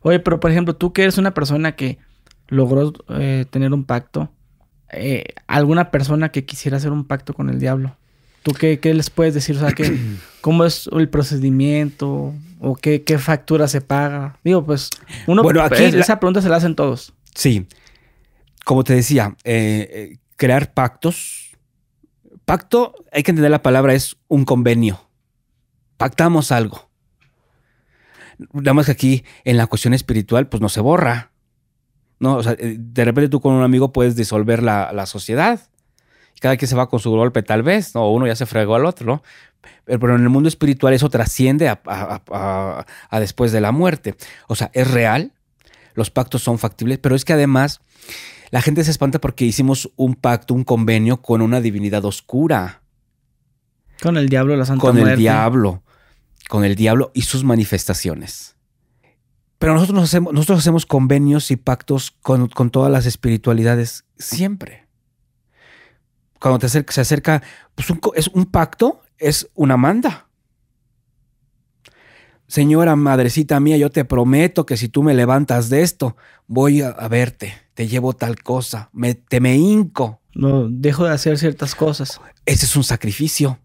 Oye, pero por ejemplo, tú que eres una persona que logró eh, tener un pacto, eh, alguna persona que quisiera hacer un pacto con el diablo. ¿Tú qué, qué les puedes decir? O sea, que, ¿cómo es el procedimiento? ¿O qué, qué factura se paga? Digo, pues, uno, Bueno, aquí es- la- esa pregunta se la hacen todos. Sí. Como te decía, eh, eh, crear pactos. Pacto, hay que entender la palabra, es un convenio. Pactamos algo. Nada más que aquí, en la cuestión espiritual, pues no se borra. ¿no? O sea, eh, de repente tú con un amigo puedes disolver la, la sociedad. Cada quien se va con su golpe, tal vez, ¿no? Uno ya se fregó al otro, ¿no? Pero, en el mundo espiritual eso trasciende a, a- a- a después de la muerte. O sea, es real, los pactos son factibles, pero es que además la gente se espanta porque hicimos un pacto, un convenio con una divinidad oscura, Con el diablo, la Santa con el diablo, con el diablo y sus manifestaciones. Pero nosotros, nos hacemos, nosotros hacemos convenios y pactos con, con todas las espiritualidades siempre. Cuando te acerca, se acerca, pues un es un pacto, es una manda. Señora madrecita mía, yo te prometo que si tú me levantas de esto, voy a, a verte, te llevo tal cosa, me, te me hinco. No, dejo de hacer ciertas cosas. Ese es un sacrificio.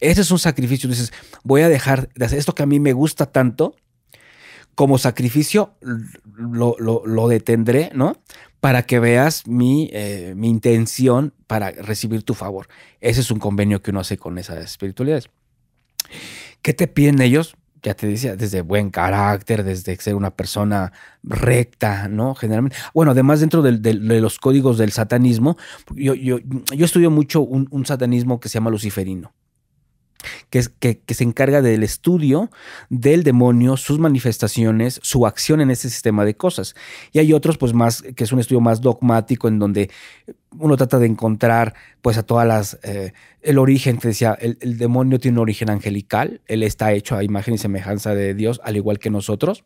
Ese es un sacrificio. Dices, voy a dejar de hacer esto que a mí me gusta tanto. Como sacrificio lo, lo- detendré, ¿no? Para que veas mi, eh, mi intención para recibir tu favor. Ese es un convenio que uno hace con esas espiritualidades. ¿Qué te piden ellos? Ya te decía, desde buen carácter, desde ser una persona recta, ¿no? Generalmente. Bueno, además dentro del- de los códigos del satanismo, yo, yo, yo estudio mucho un satanismo que se llama luciferino, que, es, que, que se encarga del estudio del demonio, sus manifestaciones, su acción en ese sistema de cosas. Y hay otros, pues más, que es un estudio más dogmático, en donde uno trata de encontrar, pues a todas las, eh, el origen, te decía, el, el demonio tiene un origen angelical, él está hecho a imagen y semejanza de Dios, al igual que nosotros.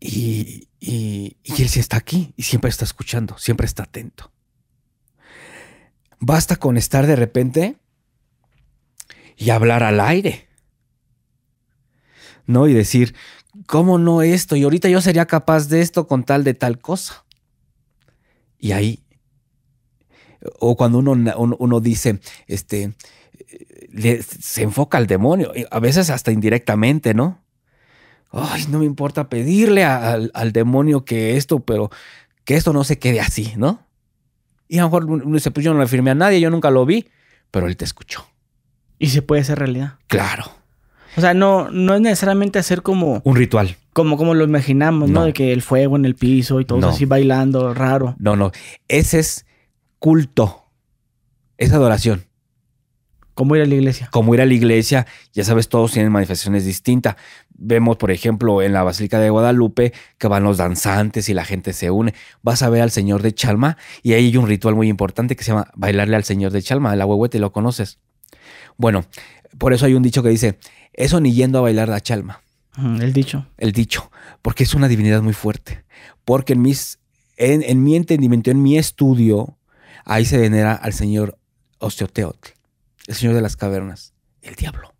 Y, y, y él sí está aquí y siempre está escuchando, siempre está atento. Basta con estar de repente y hablar al aire. ¿No? Y decir, ¿cómo no esto? Y ahorita yo sería capaz de esto con tal de tal cosa. Y ahí, o cuando uno, uno, dice, este, se enfoca al demonio, a veces hasta indirectamente, ¿no? Ay, no me importa pedirle al, al demonio que esto, pero que esto no se quede así, ¿no? Y a lo mejor uno dice, pues yo no le firmé a nadie, yo nunca lo vi, pero él te escuchó. Y se puede hacer realidad. Claro. O sea, no, no es necesariamente hacer como, Un ritual. como, como lo imaginamos, ¿no? No. De que el fuego en el piso y todo No. así bailando, raro. No, no. Ese es culto. Es adoración. Como ir a la iglesia. Como ir a la iglesia, ya sabes, todos tienen manifestaciones distintas. Vemos, por ejemplo, en la Basílica de Guadalupe que van los danzantes y la gente se une. Vas a ver al Señor de Chalma y ahí hay un ritual muy importante que se llama bailarle al Señor de Chalma, el ahuehuete, ¿lo conoces? Bueno, por eso hay un dicho que dice, eso ni yendo a bailar la Chalma. El dicho. el dicho, porque es una divinidad muy fuerte. Porque en, mis, en, en mi entendimiento, en mi estudio, ahí se venera al señor Osteoteotl, el señor de las cavernas, el diablo.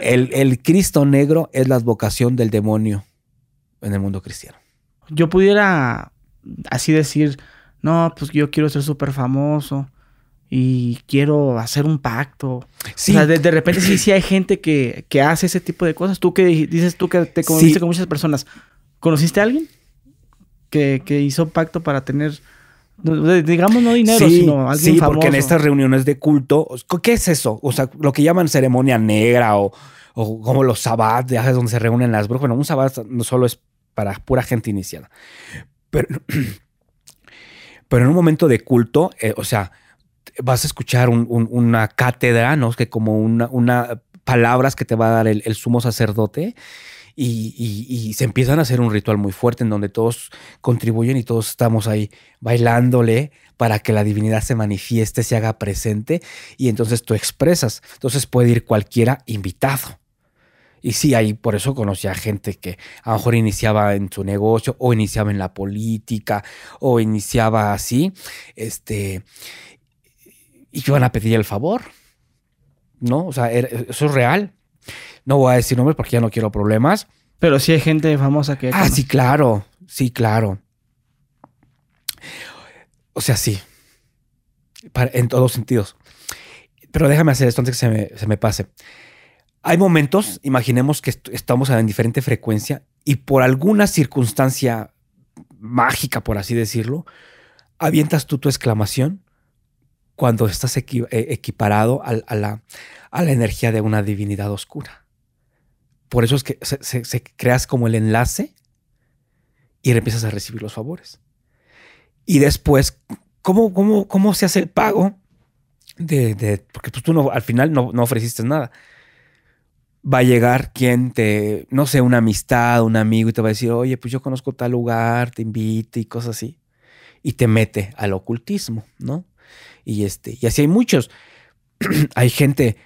El, el Cristo negro es la advocación del demonio en el mundo cristiano. Yo pudiera así decir, no, pues yo quiero ser súper famoso y quiero hacer un pacto. Sí, O sea, de, de repente sí, sí hay gente que, que hace ese tipo de cosas. Tú que di- dices tú que te conociste Sí. con muchas personas. ¿Conociste a alguien que, que hizo pacto para tener, digamos, no dinero, sí, sino alguien sí, famoso? porque en estas reuniones de culto, ¿qué es eso? O sea, lo que llaman ceremonia negra o, o como los sabbats, ya sabes, donde se reúnen las brujas. Bueno, un sabbat no solo es para pura gente iniciada. Pero, pero en un momento de culto, eh, o sea, vas a escuchar un- un- una cátedra, ¿no? Que como una, una palabras que te va a dar el, el sumo sacerdote. Y, y- y se empiezan a hacer un ritual muy fuerte en donde todos contribuyen y todos estamos ahí bailándole para que la divinidad se manifieste, se haga presente y entonces tú expresas. Entonces puede ir cualquiera invitado. Y sí, ahí por eso conocí a gente que a lo mejor iniciaba en su negocio o iniciaba en la política o iniciaba así, este, y iban a pedir el favor. ¿No? O sea, eso es real. No voy a decir nombres porque ya no quiero problemas. Pero sí hay gente famosa que... Ah, sí, claro. Sí, claro. O sea, sí. en todos sentidos. Pero déjame hacer esto antes que se me, pase. Hay momentos, imaginemos que estamos en diferente frecuencia y por alguna circunstancia mágica, por así decirlo, avientas tú tu exclamación cuando estás eh, equiparado a, la, a, la, energía de una divinidad oscura. Por eso es que se, creas como el enlace y empiezas a recibir los favores. Y después, ¿cómo, cómo, cómo se hace el pago? de, porque pues, tú no, al final no, no, ofreciste nada. Va a llegar quien te, no sé, una amistad, un amigo y te va a decir, oye, pues yo conozco tal lugar, te invito y cosas así. Y te mete al ocultismo, ¿no? Y, este, y así hay muchos. hay gente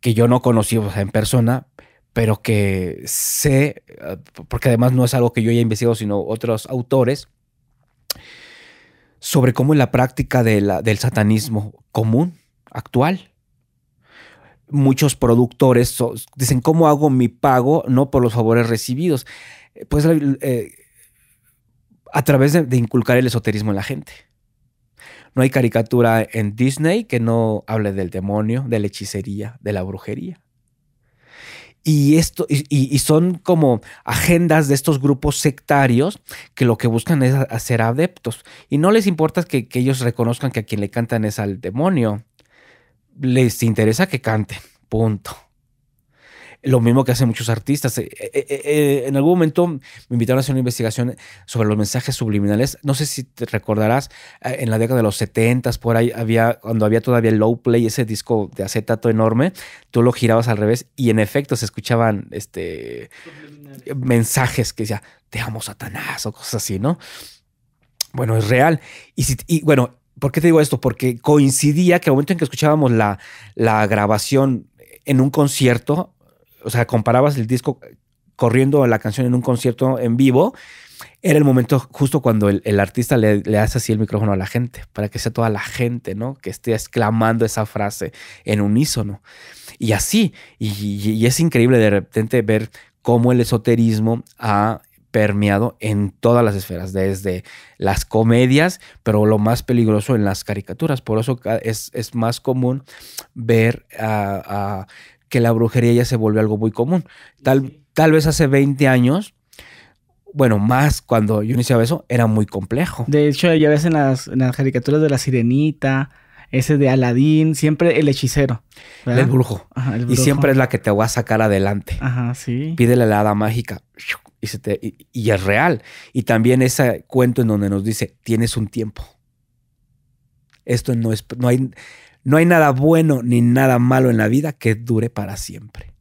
que yo no conocí en persona, pero que sé, porque además no es algo que yo haya investigado, sino otros autores, sobre cómo en la práctica de del satanismo común actual. Muchos productores dicen, ¿cómo hago mi pago? No por los favores recibidos. Pues eh, a través de, inculcar el esoterismo en la gente. No hay caricatura en Disney que no hable del demonio, de la hechicería, de la brujería. Y, esto, y, son como agendas de estos grupos sectarios que lo que buscan es hacer adeptos. Y no les importa que, que ellos reconozcan que a quien le cantan es al demonio les interesa que canten, punto. Lo mismo que hacen muchos artistas. Eh, eh, eh, en algún momento me invitaron a hacer una investigación sobre los mensajes subliminales. No sé si te recordarás, en la década de los 70 por ahí había, cuando había todavía el low play, ese disco de acetato enorme, tú lo girabas al revés y en efecto se escuchaban este, mensajes que decía, te amo Satanás o cosas así, ¿no? Bueno, es real. Y, si, y bueno, ¿Por qué te digo esto? Porque coincidía que al momento en que escuchábamos la, la grabación en un concierto, o sea, comparabas el disco corriendo la canción en un concierto en vivo, era el momento justo cuando el, artista le, hace así el micrófono a la gente, para que sea toda la gente, ¿no? Que esté exclamando esa frase en unísono. Y así, y, es increíble de repente ver cómo el esoterismo ha permeado en todas las esferas, desde las comedias, pero lo más peligroso en las caricaturas. Por eso es, es más común ver a, que la brujería ya se vuelve algo muy común. Tal, tal vez hace 20 años, bueno, más cuando yo iniciaba eso, era muy complejo. De hecho, ya ves en las, en las caricaturas de la sirenita, ese de Aladín, siempre el hechicero. El brujo. Y siempre es la que te va a sacar adelante. Ajá, sí. Pídele la hada mágica y, es real. Y también ese cuento en donde nos dice, tienes un tiempo. Esto no es, no hay, no hay nada bueno ni nada malo en la vida que dure para siempre.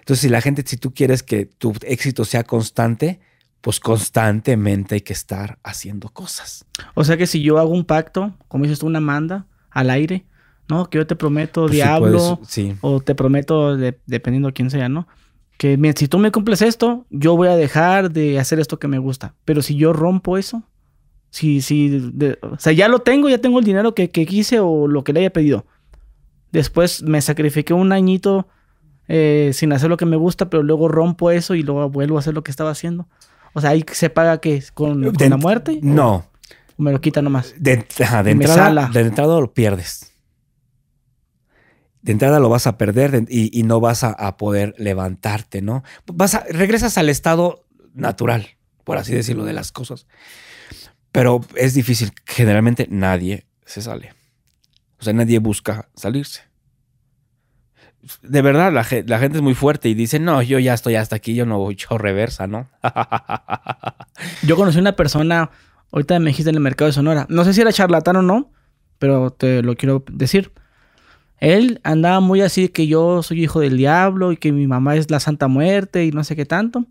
Entonces, si la gente, si tú quieres que tu éxito sea constante, pues constantemente hay que estar haciendo cosas. O sea que si yo hago un pacto, como dices tú, una manda al aire, ¿no? Que yo te prometo pues diablo, o te prometo, dependiendo de quién sea, ¿no? que si tú me cumples esto, yo voy a dejar de hacer esto que me gusta. Pero si yo rompo eso, si, si, o sea, ya lo tengo, ya tengo el dinero que, quise o lo que le haya pedido. Después me sacrifiqué un añito eh, sin hacer lo que me gusta, pero luego rompo eso y luego vuelvo a hacer lo que estaba haciendo. O sea, ahí se paga que con, la muerte. No. O me lo quita nomás. De, de entrada, de entrada lo pierdes de entrada lo vas a perder y, no vas a, poder levantarte, ¿no? Vas a, regresas al estado natural, por así decirlo, de las cosas. Pero es difícil. Generalmente nadie se sale. O sea, nadie busca salirse. De verdad, la, gente es muy fuerte y dice, no, yo ya estoy hasta aquí, yo no voy yo reversa, ¿no? yo conocí una persona, ahorita me dijiste en el mercado de Sonora, no sé si era charlatán o no, pero te lo quiero decir él andaba muy así que yo soy hijo del diablo y que mi mamá es la Santa Muerte y no sé qué tanto.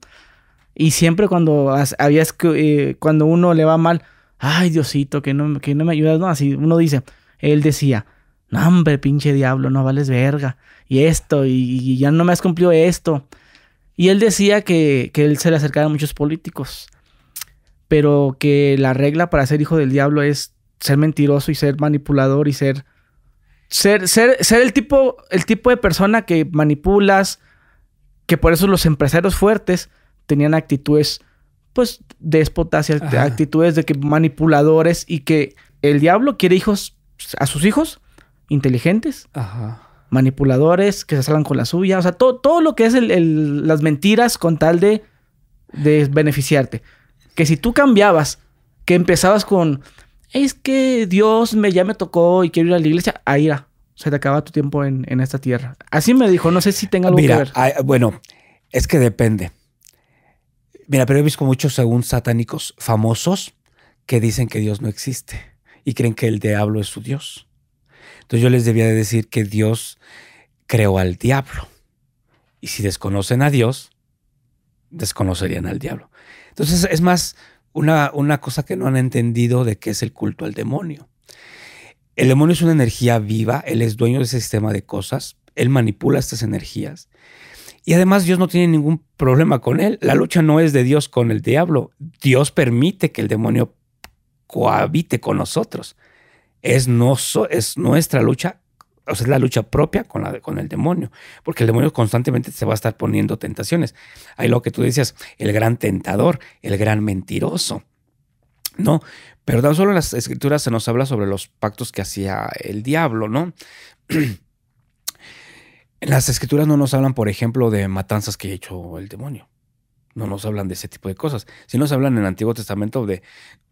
Y siempre cuando había eh, cuando uno le va mal, ay Diosito, que no, que no me ayudas, no, así uno dice, él decía, no hombre, pinche diablo, no vales verga, y esto, y, ya no me has cumplido esto. Y él decía que, que él se le acercaba a muchos políticos, pero que la regla para ser hijo del diablo es ser mentiroso y ser manipulador y ser ser, ser, ser el, tipo, el tipo de persona que manipulas, que por eso los empresarios fuertes tenían actitudes pues, déspotas y actitudes de que manipuladores y que el diablo quiere hijos, a sus hijos, inteligentes. Manipuladores que se salgan con la suya. O sea, todo, todo lo que es las mentiras con tal de, de beneficiarte. Que si tú cambiabas, que empezabas con, es que Dios me, ya me tocó y quiero ir a la iglesia, ahí era. Se te acaba tu tiempo en, esta tierra. Así me dijo, no sé si tenga algo que ver. bueno, es que depende. Mira, pero he visto muchos según satánicos famosos que dicen que Dios no existe y creen que el diablo es su Dios. Entonces yo les debía de decir que Dios creó al diablo. Y si desconocen a Dios, desconocerían al diablo. Entonces es más una, una cosa que no han entendido de qué es el culto al demonio. El demonio es una energía viva, él es dueño de ese sistema de cosas, él manipula estas energías y además Dios no tiene ningún problema con él. La lucha no es de Dios con el diablo. Dios permite que el demonio cohabite con nosotros. Es, es nuestra lucha, o sea, es la lucha propia con, la, con el demonio, porque el demonio constantemente se va a estar poniendo tentaciones. Hay lo que tú decías, el gran tentador, el gran mentiroso. No, pero tan solo en las escrituras se nos habla sobre los pactos que hacía el diablo, ¿no? Las escrituras no nos hablan, por ejemplo, de matanzas que ha hecho el demonio. No nos hablan de ese tipo de cosas. Si nos hablan en el Antiguo Testamento de,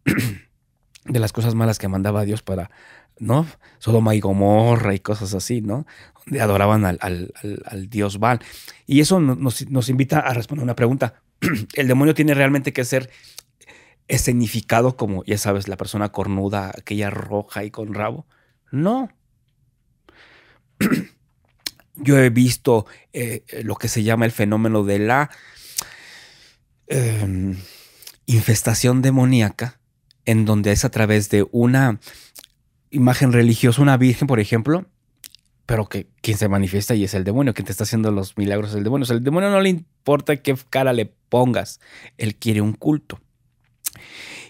de las cosas malas que mandaba Dios para, ¿no? Sodoma y Gomorra y cosas así, ¿no? Donde adoraban al, al, Dios Baal. Y eso nos, nos, invita a responder una pregunta. ¿El demonio tiene realmente que ser escenificado como, ya sabes, la persona cornuda, aquella roja y con rabo? No. Yo he visto eh, lo que se llama el fenómeno de la em, infestación demoníaca, en donde es a través de una imagen religiosa, una virgen, por ejemplo, pero que quien se manifiesta y es el demonio, quien te está haciendo los milagros es el demonio. O sea, el demonio no le importa qué cara le pongas, él quiere un culto.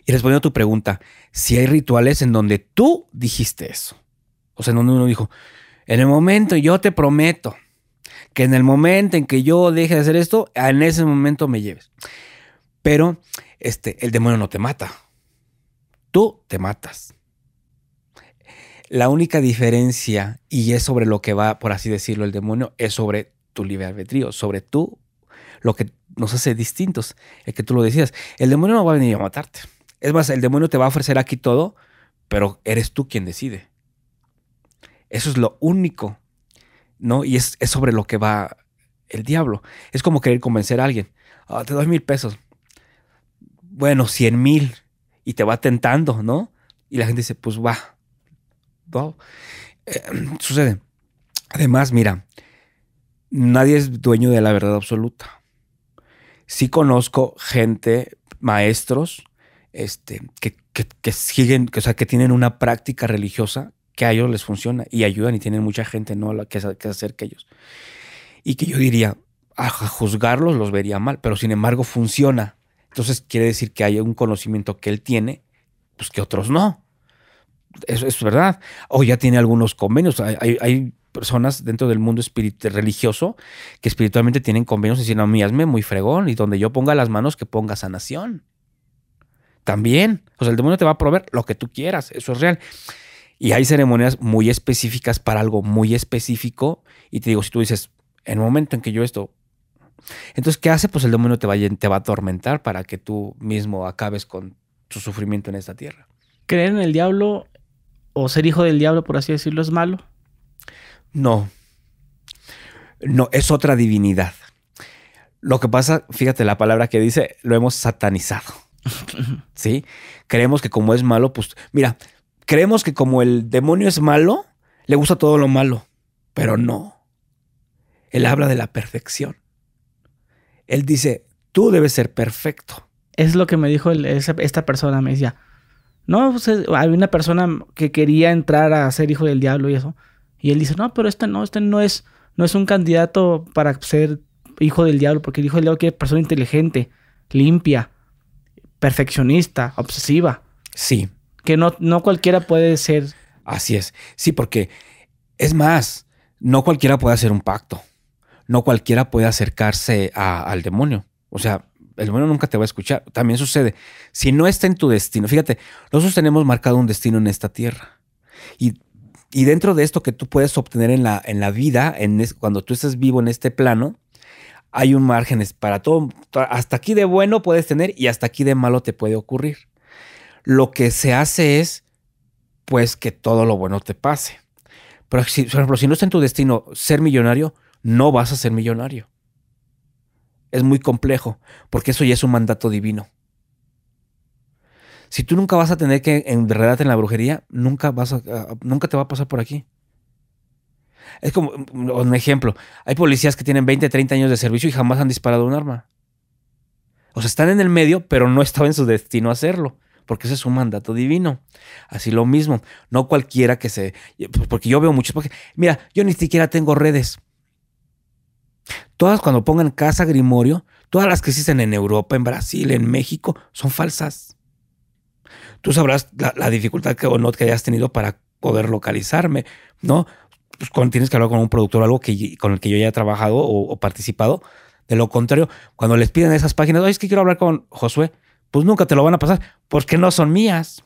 Y respondiendo a tu pregunta, si hay rituales en donde tú dijiste eso, o sea, en donde uno dijo, en el momento, yo te prometo que en el momento en que yo deje de hacer esto, en ese momento me lleves. Pero este, el demonio no te mata. Tú te matas. La única diferencia, y es sobre lo que va, por así decirlo, el demonio, es sobre tu libre albedrío, sobre tú, lo que nos hace distintos, el que tú lo decías. El demonio no va a venir a matarte. Es más, el demonio te va a ofrecer aquí todo, pero eres tú quien decide. Eso es lo único, ¿no? Y es, sobre lo que va el diablo. Es como querer convencer a alguien. Ah, te doy mil pesos. Bueno, cien mil. Y te va tentando, ¿no? Y la gente dice, pues va. Eh, sucede. Además, mira, nadie es dueño de la verdad absoluta. Sí conozco gente, maestros, este, que, que, siguen, o sea, que tienen una práctica religiosa que a ellos les funciona y ayudan y tienen mucha gente no que, que hacer que ellos. Y que yo diría, a juzgarlos los vería mal, pero sin embargo funciona. Entonces quiere decir que hay un conocimiento que él tiene, pues que otros no. Eso es verdad. O ya tiene algunos convenios. Hay, personas dentro del mundo religioso que espiritualmente tienen convenios y dicen, no, mí hazme muy fregón y donde yo ponga las manos que ponga sanación. También. O sea, el demonio te va a proveer lo que tú quieras. Eso es real. Y hay ceremonias muy específicas para algo muy específico. Y te digo, si tú dices, en el momento en que yo esto... Entonces, ¿qué hace? Pues el demonio te va, te va a atormentar para que tú mismo acabes con tu sufrimiento en esta tierra. ¿Creer en el diablo o ser hijo del diablo, por así decirlo, es malo? No. No, es otra divinidad. Lo que pasa, fíjate la palabra que dice, lo hemos satanizado. ¿Sí? Creemos que como es malo, pues mira, creemos que como el demonio es malo, le gusta todo lo malo, pero no. Él habla de la perfección. Él dice, tú debes ser perfecto. Es lo que me dijo esta persona, me decía, no, pues, hay una persona que quería entrar a ser hijo del diablo y eso. Y él dice, no, pero este no, este no es, no es un candidato para ser hijo del diablo, porque el hijo del diablo quiere persona inteligente, limpia, perfeccionista, obsesiva. Sí, que no, no cualquiera puede ser. Así es. Sí, porque es más, no cualquiera puede hacer un pacto. No cualquiera puede acercarse al demonio. O sea, el demonio nunca te va a escuchar. También sucede. Si no está en tu destino, fíjate, nosotros tenemos marcado un destino en esta tierra. Y, dentro de esto que tú puedes obtener en la, en la vida, en cuando tú estés vivo en este plano, hay un margen para todo. Hasta aquí de bueno puedes tener y hasta aquí de malo te puede ocurrir. Lo que se hace es, pues, que todo lo bueno te pase. Pero, si, por ejemplo, si no está en tu destino ser millonario, no vas a ser millonario. Es muy complejo, porque eso ya es un mandato divino. Si tú nunca vas a tener que enredarte en la brujería, nunca, vas a, nunca te va a pasar por aquí. Es como un ejemplo. Hay policías que tienen 20, 30 años de servicio y jamás han disparado un arma. O sea, están en el medio, pero no estaba en su destino hacerlo porque ese es un mandato divino. Así lo mismo, no cualquiera que se... Pues, porque yo veo muchos... Porque, mira, yo ni siquiera tengo redes. Todas cuando pongan casa Grimorio, todas las que existen en Europa, en Brasil, en México, son falsas. Tú sabrás la, dificultad que o no que hayas tenido para poder localizarme, ¿no? Pues tienes que hablar con un productor o algo que, con el que yo haya trabajado o, o participado. De lo contrario, cuando les piden esas páginas, Oye, es que quiero hablar con Josué, pues nunca te lo van a pasar porque no son mías.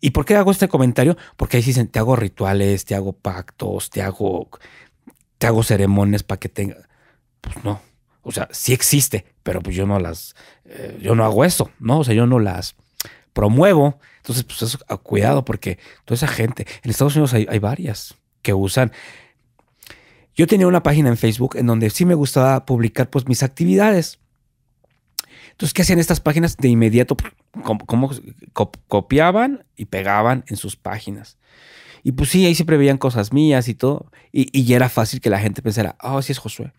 ¿Y por qué hago este comentario? Porque ahí dicen, te hago rituales, te hago pactos, te hago, te hago ceremonias para que tenga. Pues no. O sea, sí existe, pero pues yo no las, eh, yo no hago eso, ¿no? O sea, yo no las promuevo. Entonces, pues eso, ah, cuidado, porque toda esa gente, en Estados Unidos hay, hay varias que usan. Yo tenía una página en Facebook en donde sí me gustaba publicar pues mis actividades. Entonces, ¿qué hacían estas páginas? De inmediato, como, copiaban y pegaban en sus páginas. Y pues sí, ahí siempre veían cosas mías y todo. Y, ya era fácil que la gente pensara, ah, oh, sí es Josué.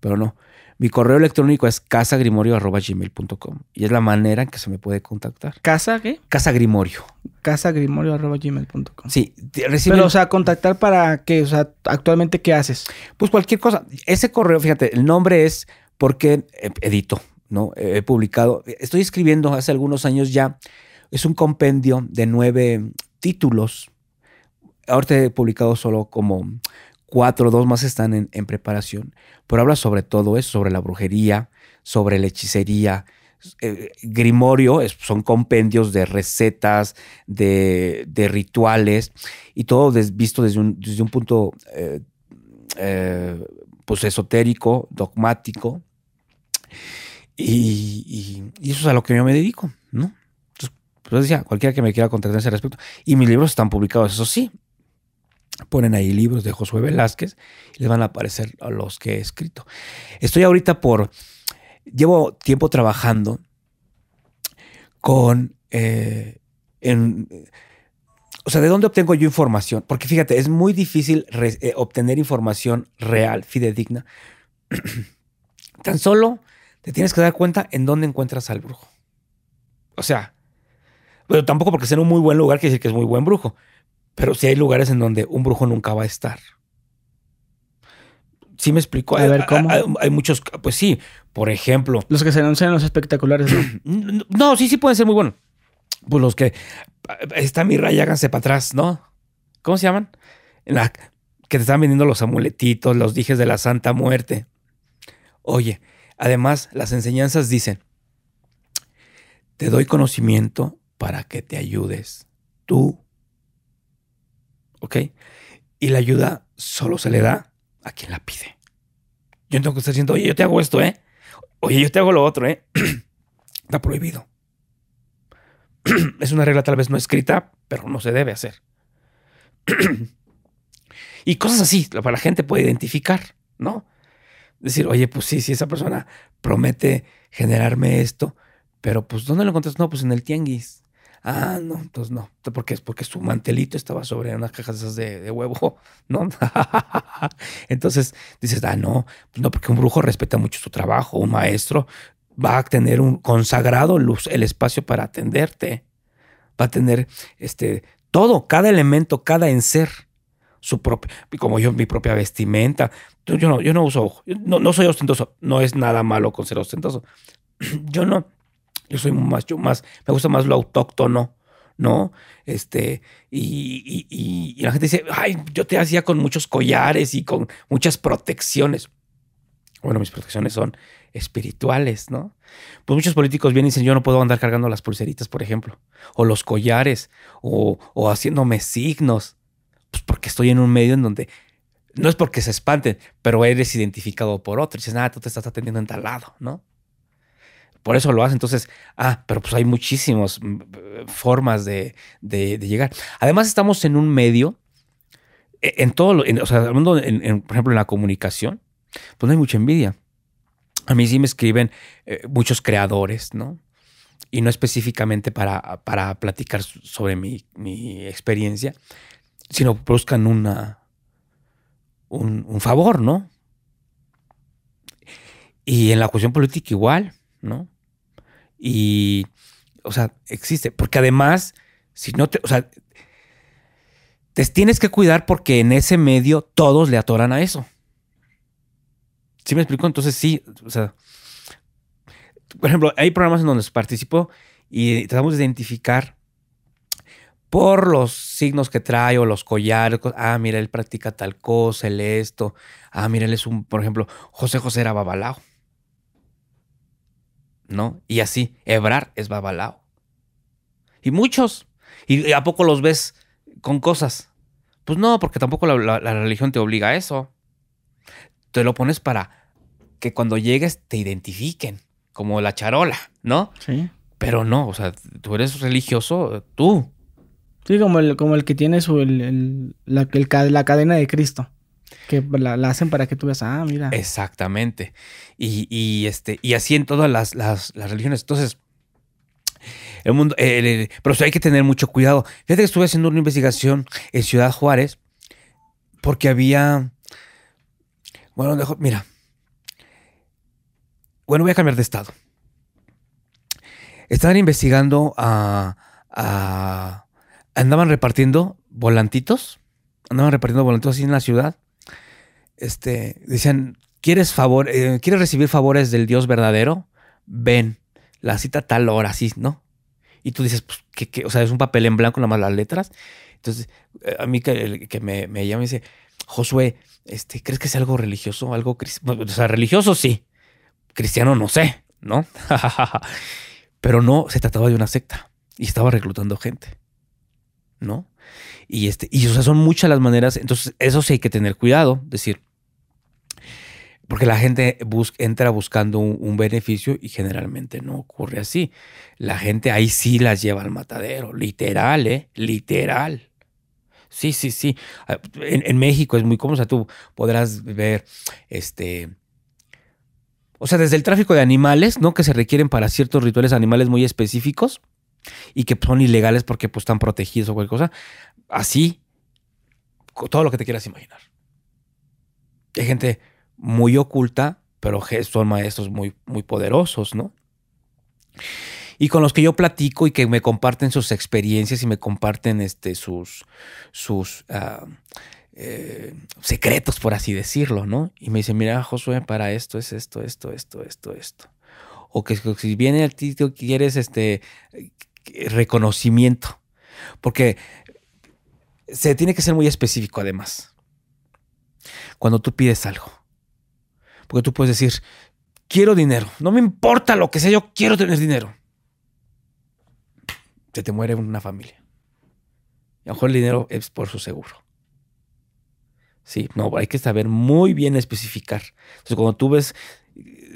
Pero no. Mi correo electrónico es casagrimorio.gmail.com y es la manera en que se me puede contactar. ¿Casa qué? Casagrimorio. Casagrimorio.gmail.com. Sí. Pero, o sea, contactar para qué? O sea, actualmente, ¿qué haces? Pues cualquier cosa. Ese correo, fíjate, el nombre es porque edito. ¿No? He publicado, estoy escribiendo hace algunos años ya, es un compendio de nueve títulos. Ahorita he publicado solo como cuatro, dos más están en, preparación, pero habla sobre todo eso, sobre la brujería, sobre la hechicería. Eh, grimorio son compendios de recetas, de, rituales y todo visto desde un, punto eh, eh, pues esotérico, dogmático. Y, eso es a lo que yo me dedico, ¿no? Entonces, pues decía, cualquiera que me quiera contactar en ese respecto. Y mis libros están publicados, eso sí. Ponen ahí libros de Josué Velázquez y les van a aparecer los que he escrito. Estoy ahorita por. Llevo tiempo trabajando con. Eh, o sea, ¿de dónde obtengo yo información? Porque fíjate, es muy difícil eh, obtener información real, fidedigna. Tan solo te tienes que dar cuenta en dónde encuentras al brujo. O sea, pero tampoco porque sea en un muy buen lugar quiere decir que es muy buen brujo. Pero sí hay lugares en donde un brujo nunca va a estar. Sí me explico. A ver, ¿cómo? Hay, muchos, pues sí, por ejemplo. Los que se anuncian en los espectaculares. ¿no? no, sí, sí pueden ser muy buenos. Pues los que, está mi raya, háganse para atrás, ¿no? ¿Cómo se llaman? la, que te están vendiendo los amuletitos, los dijes de la Santa Muerte. Oye, Además, las enseñanzas dicen, te doy conocimiento para que te ayudes tú. ¿Ok? Y la ayuda solo se le da a quien la pide. Yo no tengo que estar diciendo, oye, yo te hago esto, ¿eh? Oye, yo te hago lo otro, ¿eh? Está prohibido. es una regla tal vez no escrita, pero no se debe hacer. y cosas así, para la gente puede identificar, ¿no? Decir, oye, pues sí, si esa persona promete generarme esto, pero pues ¿dónde lo encontraste? No, pues en el tianguis. Ah, no, entonces no. ¿Por qué? Porque su mantelito estaba sobre unas cajas esas de, huevo, ¿no? entonces dices, ah, no, pues no, porque un brujo respeta mucho su trabajo, un maestro va a tener un consagrado luz, el espacio para atenderte. Va a tener este todo, cada elemento, cada enser su propio, como yo, mi propia vestimenta. Yo no, yo no uso, no, no soy ostentoso. No es nada malo con ser ostentoso. Yo no, yo soy más, yo más, me gusta más lo autóctono, ¿no? Este, y, y, la gente dice, ay, yo te hacía con muchos collares y con muchas protecciones. Bueno, mis protecciones son espirituales, ¿no? Pues muchos políticos vienen y dicen, yo no puedo andar cargando las pulseritas, por ejemplo, o los collares, o, o haciéndome signos, pues porque estoy en un medio en donde no es porque se espanten, pero eres identificado por otro. Y dices, ah, tú te estás atendiendo en tal lado, ¿no? Por eso lo hace. Entonces, ah, pero pues hay muchísimas mm, formas de, de, llegar. Además, estamos en un medio, e, en todo, lo, o sea, mundo, por ejemplo, en la comunicación, pues no hay mucha envidia. A mí sí me escriben eh, muchos creadores, ¿no? Y no específicamente para, para platicar sobre mi, mi experiencia, sino buscan una, un, favor, ¿no? Y en la cuestión política igual, ¿no? Y, o sea, existe. Porque además, si no te, o sea, te tienes que cuidar porque en ese medio todos le atoran a eso. ¿Sí me explico? Entonces sí, o sea, por ejemplo, hay programas en donde participo y tratamos de identificar por los signos que trae o los collares. Ah, mira, él practica tal cosa, él esto. Ah, mira, él es un, por ejemplo, José José era babalao. ¿No? Y así, Ebrar es babalao. Y muchos. ¿Y a poco los ves con cosas? Pues no, porque tampoco la, religión te obliga a eso. Te lo pones para que cuando llegues te identifiquen, como la charola, ¿no? Sí. Pero no, o sea, tú eres religioso, tú. Sí, como el, como el que tiene su, el, la, la, cadena de Cristo. Que la, hacen para que tú veas, ah, mira. Exactamente. Y, y, este, y así en todas las, las, religiones. Entonces, el mundo, pero hay que tener mucho cuidado. Fíjate que estuve haciendo una investigación en Ciudad Juárez porque había, bueno, mira, bueno, voy a cambiar de estado. Estaban investigando a, a andaban repartiendo volantitos, andaban repartiendo volantitos así en la ciudad. Este, decían, ¿quieres favor, eh, ¿quieres recibir favores del Dios verdadero? Ven, la cita tal hora, así, ¿no? Y tú dices, pues, ¿qué, O sea, es un papel en blanco, nada más las letras. Entonces, eh, a mí que, que me, llama y dice, Josué, este, ¿crees que es algo religioso? Algo o sea, religioso sí. Cristiano no sé, ¿no? Pero no, se trataba de una secta y estaba reclutando gente. ¿No? Y este, y o sea, son muchas las maneras. Entonces, eso sí hay que tener cuidado. Decir, porque la gente entra buscando un, beneficio y generalmente no ocurre así. La gente ahí sí las lleva al matadero, literal, ¿eh? Literal. Sí, sí, sí. Ah, en, México es muy común, o sea, tú podrás ver, este, o sea, desde el tráfico de animales, ¿no? Que se requieren para ciertos rituales animales muy específicos y que son ilegales porque pues, están protegidos o cualquier cosa. Así, todo lo que te quieras imaginar. Hay gente muy oculta, pero son maestros muy, muy poderosos, ¿no? Y con los que yo platico y que me comparten sus experiencias y me comparten este, sus, sus ah, eh, secretos, por así decirlo, ¿no? Y me dicen, mira, Josué, para esto es esto, esto, esto, esto, esto. O que, si viene el título quieres este reconocimiento. Porque se tiene que ser muy específico además. Cuando tú pides algo. Porque tú puedes decir, quiero dinero. No me importa lo que sea, yo quiero tener dinero. Se te muere una familia. Y a lo mejor el dinero es por su seguro. Sí, no, hay que saber muy bien especificar. Entonces, cuando tú ves,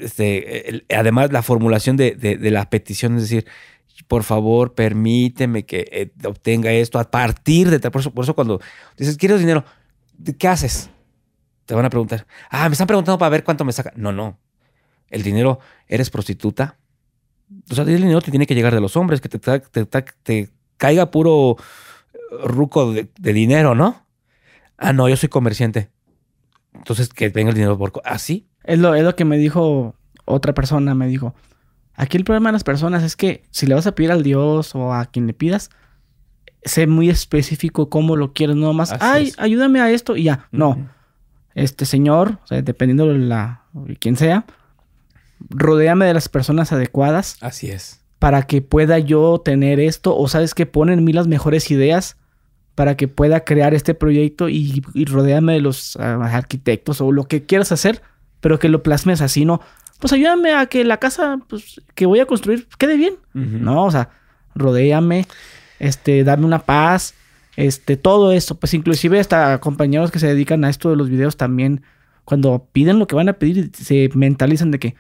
este, además la formulación de, la petición, es decir, por favor, permíteme que eh, obtenga esto a partir de... Por eso, por eso cuando dices, quiero dinero, ¿qué haces? Te van a preguntar, ah, me están preguntando para ver cuánto me saca. No, no. El dinero, eres prostituta. O sea, el dinero te tiene que llegar de los hombres, que te, caiga puro ruco de, dinero, ¿no? Ah, no, yo soy comerciante. Entonces, que venga el dinero. ¿Así? es, lo, es lo que me dijo otra persona, me dijo. Aquí el problema de las personas es que si le vas a pedir al Dios o a quien le pidas, sé muy específico cómo lo quieres, no más, ay, ayúdame a esto y ya. No este señor, o sea, dependiendo de la quién sea, rodéame de las personas adecuadas. Así es. Para que pueda yo tener esto, o sabes que ponen en mí las mejores ideas para que pueda crear este proyecto y, y rodéame de los ah, arquitectos o lo que quieras hacer pero que lo plasmes así, ¿no? Pues ayúdame a que la casa pues, que voy a construir quede bien. No, o sea, rodéame, este, dame una paz, este, todo esto. Pues inclusive hasta compañeros que se dedican a esto de los videos también, cuando piden lo que van a pedir, se mentalizan de que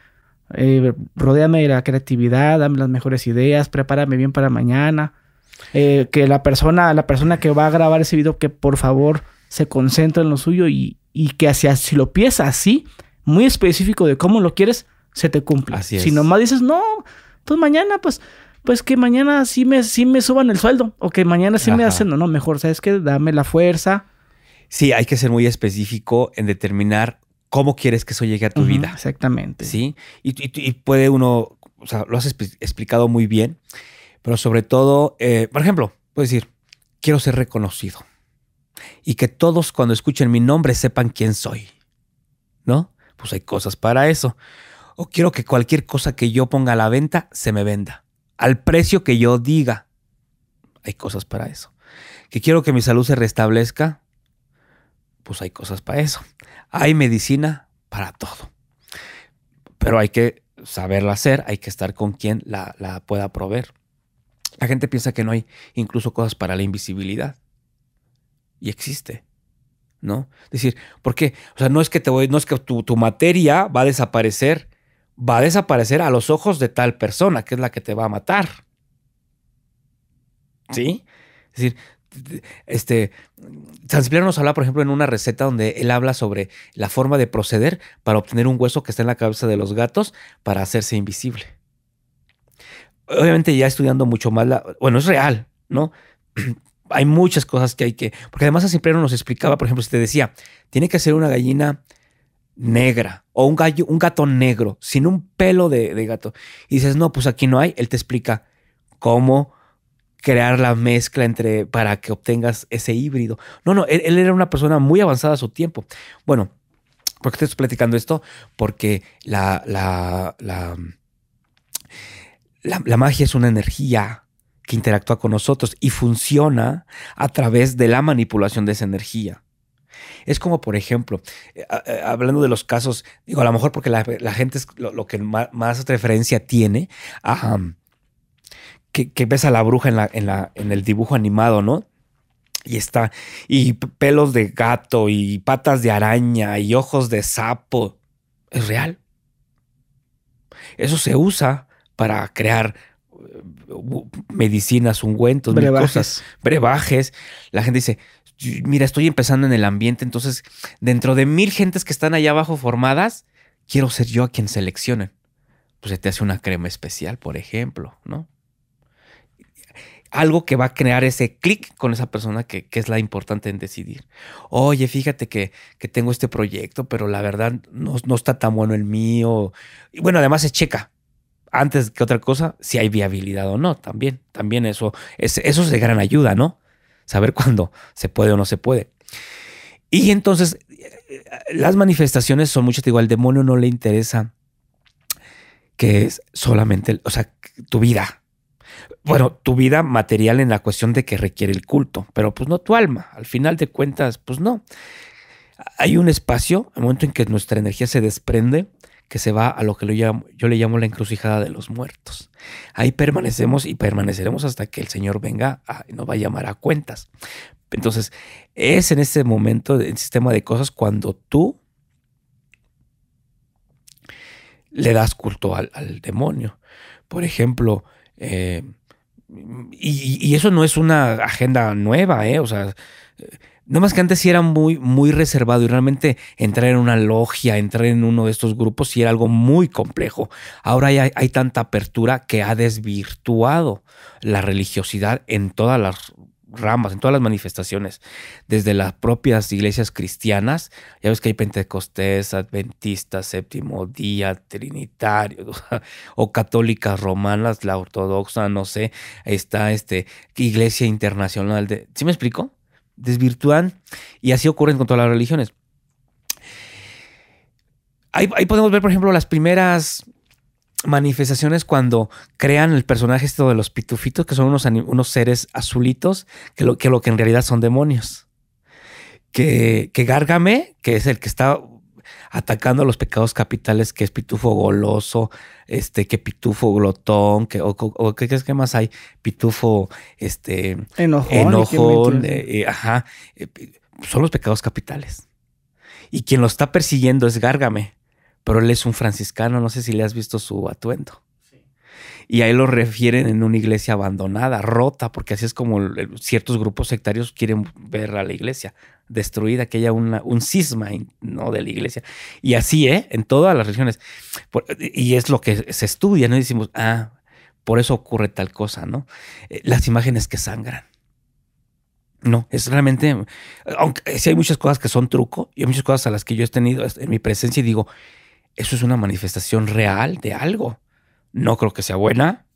eh, rodéame de la creatividad, dame las mejores ideas, prepárame bien para mañana. Eh, que la persona, la persona que va a grabar ese video, que por favor se concentre en lo suyo y, y que hacia, si lo piensas así, muy específico de cómo lo quieres, se te cumple. Así es. Si nomás dices, no, pues mañana, pues, pues que mañana sí me, sí me suban el sueldo, o que mañana sí me hacen, no, no, mejor, ¿sabes qué? Dame la fuerza. Sí, hay que ser muy específico en determinar cómo quieres que eso llegue a tu vida. Exactamente. Sí, y, puede uno, o sea, lo has explicado muy bien, pero sobre todo, eh, por ejemplo, puedes decir, quiero ser reconocido y que todos cuando escuchen mi nombre sepan quién soy. ¿No? Pues hay cosas para eso. O quiero que cualquier cosa que yo ponga a la venta se me venda. Al precio que yo diga. Hay cosas para eso. Que quiero que mi salud se restablezca. Pues hay cosas para eso. Hay medicina para todo. Pero hay que saberla hacer, hay que estar con quien la, la pueda proveer. La gente piensa que no hay incluso cosas para la invisibilidad y existe. ¿No? Es decir, ¿por qué? O sea, no es que te voy, no es que tu, tu materia va a desaparecer, va a desaparecer a los ojos de tal persona, que es la que te va a matar. ¿Sí? Es decir, este, San Cipriano nos habla, por ejemplo, en una receta donde él habla sobre la forma de proceder para obtener un hueso que está en la cabeza de los gatos para hacerse invisible. Obviamente ya estudiando mucho más, la, bueno, es real, ¿no? hay muchas cosas que hay que. Porque además siempre nos explicaba, por ejemplo, si te decía, tiene que ser una gallina negra o un, gallo, un gato negro, sin un pelo de, gato. Y dices, no, pues aquí no hay. Él te explica cómo crear la mezcla entre para que obtengas ese híbrido. No, no, él, era una persona muy avanzada a su tiempo. Bueno, ¿por qué te estoy platicando esto? Porque la, la, la, la magia es una energía que interactúa con nosotros y funciona a través de la manipulación de esa energía. Es como, por ejemplo, eh, eh, hablando de los casos, digo, a lo mejor porque la, gente es lo, que más, referencia tiene, a, que, ves a la bruja en, la, en, la, en el dibujo animado, ¿no? Y está, y pelos de gato, y patas de araña, y ojos de sapo. Es real. Eso se usa para crear medicinas, ungüentos, brebajes. Cosas, brebajes. La gente dice, mira, estoy empezando en el ambiente, entonces dentro de mil gentes que están allá abajo formadas, quiero ser yo a quien seleccionen. Pues se te hace una crema especial, por ejemplo, ¿no? Algo que va a crear ese clic con esa persona que, es la importante en decidir. Oye, fíjate que, que tengo este proyecto, pero la verdad no, no, está tan bueno el mío. Y bueno, además se checa antes que otra cosa, si hay viabilidad o no, también, también eso, es, eso es de gran ayuda, ¿no? Saber cuándo se puede o no se puede. Y entonces, las manifestaciones son muchas, digo, al demonio no le interesa que es solamente, o sea, tu vida. Bueno, tu vida material en la cuestión de que requiere el culto, pero pues no tu alma. Al final de cuentas, pues no. Hay un espacio, el momento en que nuestra energía se desprende, que se va a lo que yo le llamo la encrucijada de los muertos. Ahí permanecemos y permaneceremos hasta que el Señor venga y nos va a llamar a cuentas. Entonces, es en ese momento del sistema de cosas cuando tú le das culto al, demonio. Por ejemplo, eh, y, y, eso no es una agenda nueva, ¿eh? O sea, no más que antes sí era muy, muy reservado y realmente entrar en una logia, entrar en uno de estos grupos sí era algo muy complejo. Ahora hay, hay tanta apertura que ha desvirtuado la religiosidad en todas las ramas, en todas las manifestaciones, desde las propias iglesias cristianas, ya ves que hay pentecostés, adventistas, séptimo día, trinitarios, o católicas romanas, la ortodoxa, no sé, está este, iglesia internacional de... ¿Sí me explico? Desvirtúan y así ocurren con todas las religiones. Ahí, podemos ver, por ejemplo, las primeras manifestaciones cuando crean el personaje esto de los pitufitos, que son unos, unos seres azulitos, que lo, que lo, que en realidad son demonios. Que, que Gárgame, que es el que está atacando los pecados capitales, que es pitufo goloso, este, que pitufo glotón, que, o, ¿qué, más hay? Pitufo, este, enojón, eh, eh, ajá, eh, son los pecados capitales. Y quien lo está persiguiendo es Gárgame, pero él es un franciscano, no sé si le has visto su atuendo. Y ahí lo refieren en una iglesia abandonada, rota, porque así es como ciertos grupos sectarios quieren ver a la iglesia destruida, que haya un cisma ¿no? de la iglesia. Y así, ¿eh? En todas las regiones. y es lo que se estudia, ¿no? Decimos, ah, por eso ocurre tal cosa, ¿no? Eh, las imágenes que sangran. No, es realmente, aunque sí hay muchas cosas que son truco y hay muchas cosas a las que yo he tenido en mi presencia y digo, eso es una manifestación real de algo. No creo que sea buena.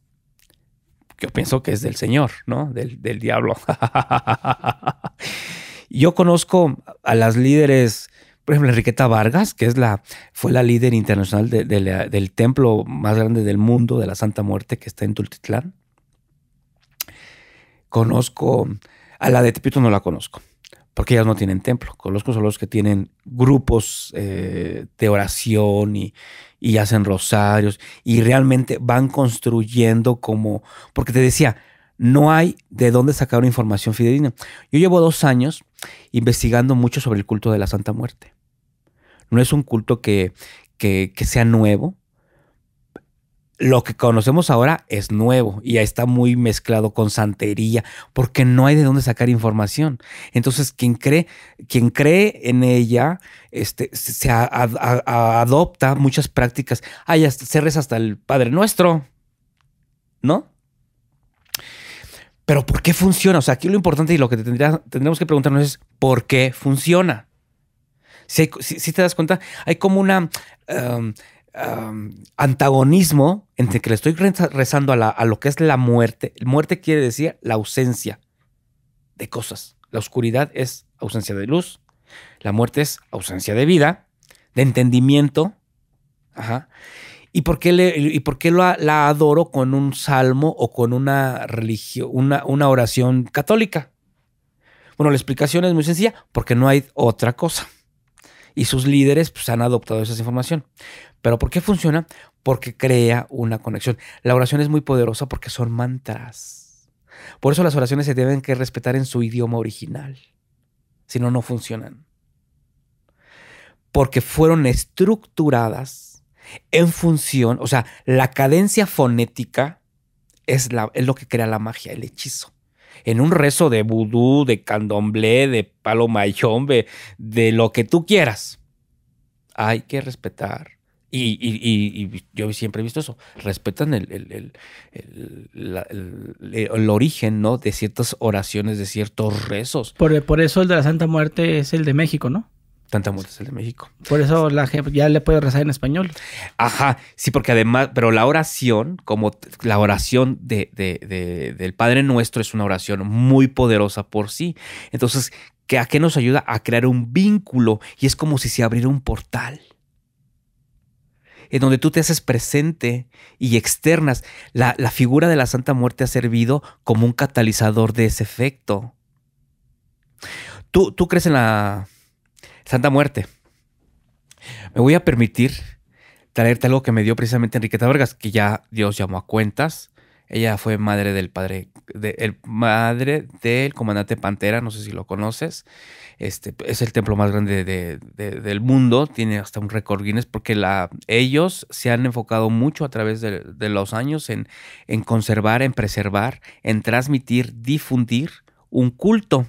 Yo pienso que es del Señor, ¿no? Del, diablo. Yo conozco a las líderes, por ejemplo, Enriqueta Vargas, que es la, fue la líder internacional del templo más grande del mundo, de la Santa Muerte, que está en Tultitlán. Conozco, a la de Tepito no la conozco, porque ellas no tienen templo. Conozco solo los que tienen grupos eh, de oración y, y hacen rosarios y realmente van construyendo como, porque te decía, no hay de dónde sacar una información fidedigna. Yo llevo dos años investigando mucho sobre el culto de la Santa Muerte. No es un culto que, que, que sea nuevo, lo que conocemos ahora es nuevo y ya está muy mezclado con santería, porque no hay de dónde sacar información. Entonces, quien cree, quien cree en ella, este, se adopta muchas prácticas. Ay, se reza hasta el Padre Nuestro, ¿no? Pero ¿por qué funciona? O sea, aquí lo importante y lo que tendríamos que preguntarnos es ¿por qué funciona? Si, te das cuenta, hay como una... Um, antagonismo entre que le estoy rezando a, lo que es la muerte. Muerte quiere decir la ausencia de cosas. La oscuridad es ausencia de luz. La muerte es ausencia de vida, de entendimiento. Ajá. ¿Y por qué, le, y por qué la adoro con un salmo o con una religión, una, una oración católica? Bueno, la explicación es muy sencilla, porque no hay otra cosa. Y sus líderes pues, han adoptado esa información. ¿Pero por qué funciona? Porque crea una conexión. La oración es muy poderosa porque son mantras. Por eso las oraciones se deben que respetar en su idioma original. Si no, no funcionan. Porque fueron estructuradas en función, o sea, la cadencia fonética es, la, es lo que crea la magia, el hechizo en un rezo de vudú, de candomblé, de palo mayón, de, lo que tú quieras. Hay que respetar y, yo siempre he visto eso, respetan el, el, origen ¿no? de ciertas oraciones, de ciertos rezos. Por, por, eso el de la Santa Muerte es el de México, ¿no? Santa Muerte es el de México. Por eso la ya le puede rezar en español. Ajá, sí, porque además, pero la oración, como la oración de, de, del Padre Nuestro es una oración muy poderosa por sí. Entonces, ¿a qué nos ayuda? A crear un vínculo y es como si se abriera un portal en donde tú te haces presente y externas. La, figura de la Santa Muerte ha servido como un catalizador de ese efecto. Tú, tú crees en la Santa Muerte. Me voy a permitir traerte algo que me dio precisamente Enriqueta Vargas, que ya Dios llamó a cuentas. Ella fue madre del padre, de, el, madre del comandante Pantera, no sé si lo conoces. Este, es el templo más grande del mundo, tiene hasta un récord Guinness, porque la, ellos se han enfocado mucho a través de, los años en, en conservar, en preservar, en transmitir, difundir un culto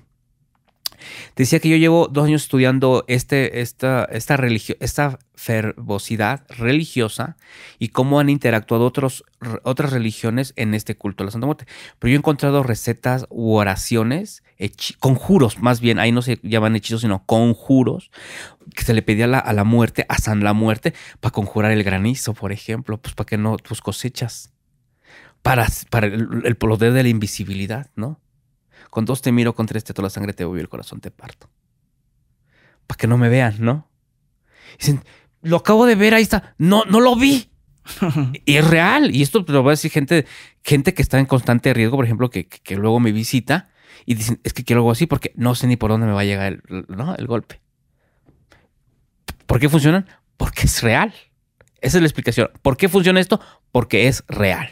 Decía que yo llevo dos años estudiando este, esta, esta, esta fervosidad religiosa y cómo han interactuado otros, otras religiones en este culto de la Santa Muerte. Pero yo he encontrado recetas u oraciones, conjuros más bien, ahí no se llaman hechizos, sino conjuros, que se le pedía a la, muerte, a San la Muerte, para conjurar el granizo, por ejemplo, pues para que no tus cosechas, para, para el, el poder de la invisibilidad, ¿no? Con dos te miro, con tres te toda la sangre te voy el corazón te parto. Para que no me vean, ¿no? Dicen, lo acabo de ver, ahí está. No, no lo vi. y es real. Y esto lo voy a decir gente, gente que está en constante riesgo, por ejemplo, que, luego me visita y dicen, es que quiero algo así porque no sé ni por dónde me va a llegar el, el golpe. ¿Por qué funcionan? Porque es real. Esa es la explicación. ¿Por qué funciona esto? Porque es real.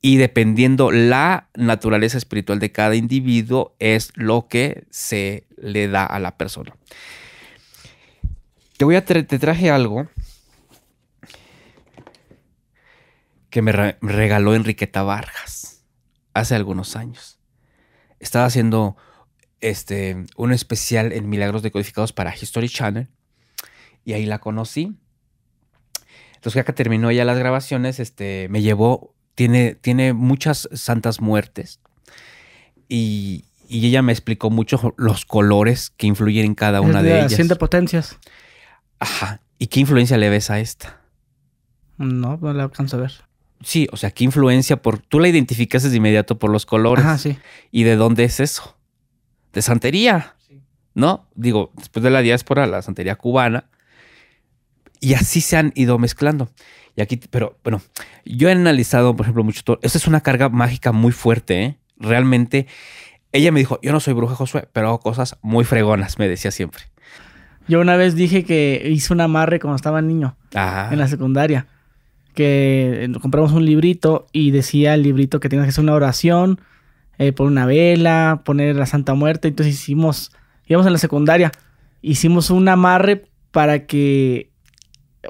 Y dependiendo la naturaleza espiritual de cada individuo, es lo que se le da a la persona. Te voy a te traje algo que me regaló Enriqueta Vargas hace algunos años. Estaba haciendo este, un especial en Milagros Decodificados para History Channel y ahí la conocí. Entonces ya que terminó ya las grabaciones, este, me llevó, tiene, tiene muchas santas muertes y, ella me explicó mucho los colores que influyen en cada una de, ellas. Siete potencias. Ajá. ¿Y qué influencia le ves a esta? No, no la alcanzo a ver. Sí, o sea, ¿qué influencia por... Tú la identificas de inmediato por los colores. Ajá, sí. ¿Y de dónde es eso? De santería. Sí. ¿No? Digo, después de la diáspora, la santería cubana. Y así se han ido mezclando. Y aquí, pero bueno, yo he analizado, por ejemplo, mucho todo. Esa es una carga mágica muy fuerte, ¿eh? Realmente, ella me dijo, yo no soy bruja Josué, pero hago cosas muy fregonas, me decía siempre. Yo una vez dije que hice un amarre cuando estaba niño, Ajá. en la secundaria que compramos un librito y decía el librito que tienes que hacer una oración, eh, poner una vela, poner la Santa Muerte. Entonces hicimos, íbamos en la secundaria, hicimos un amarre para que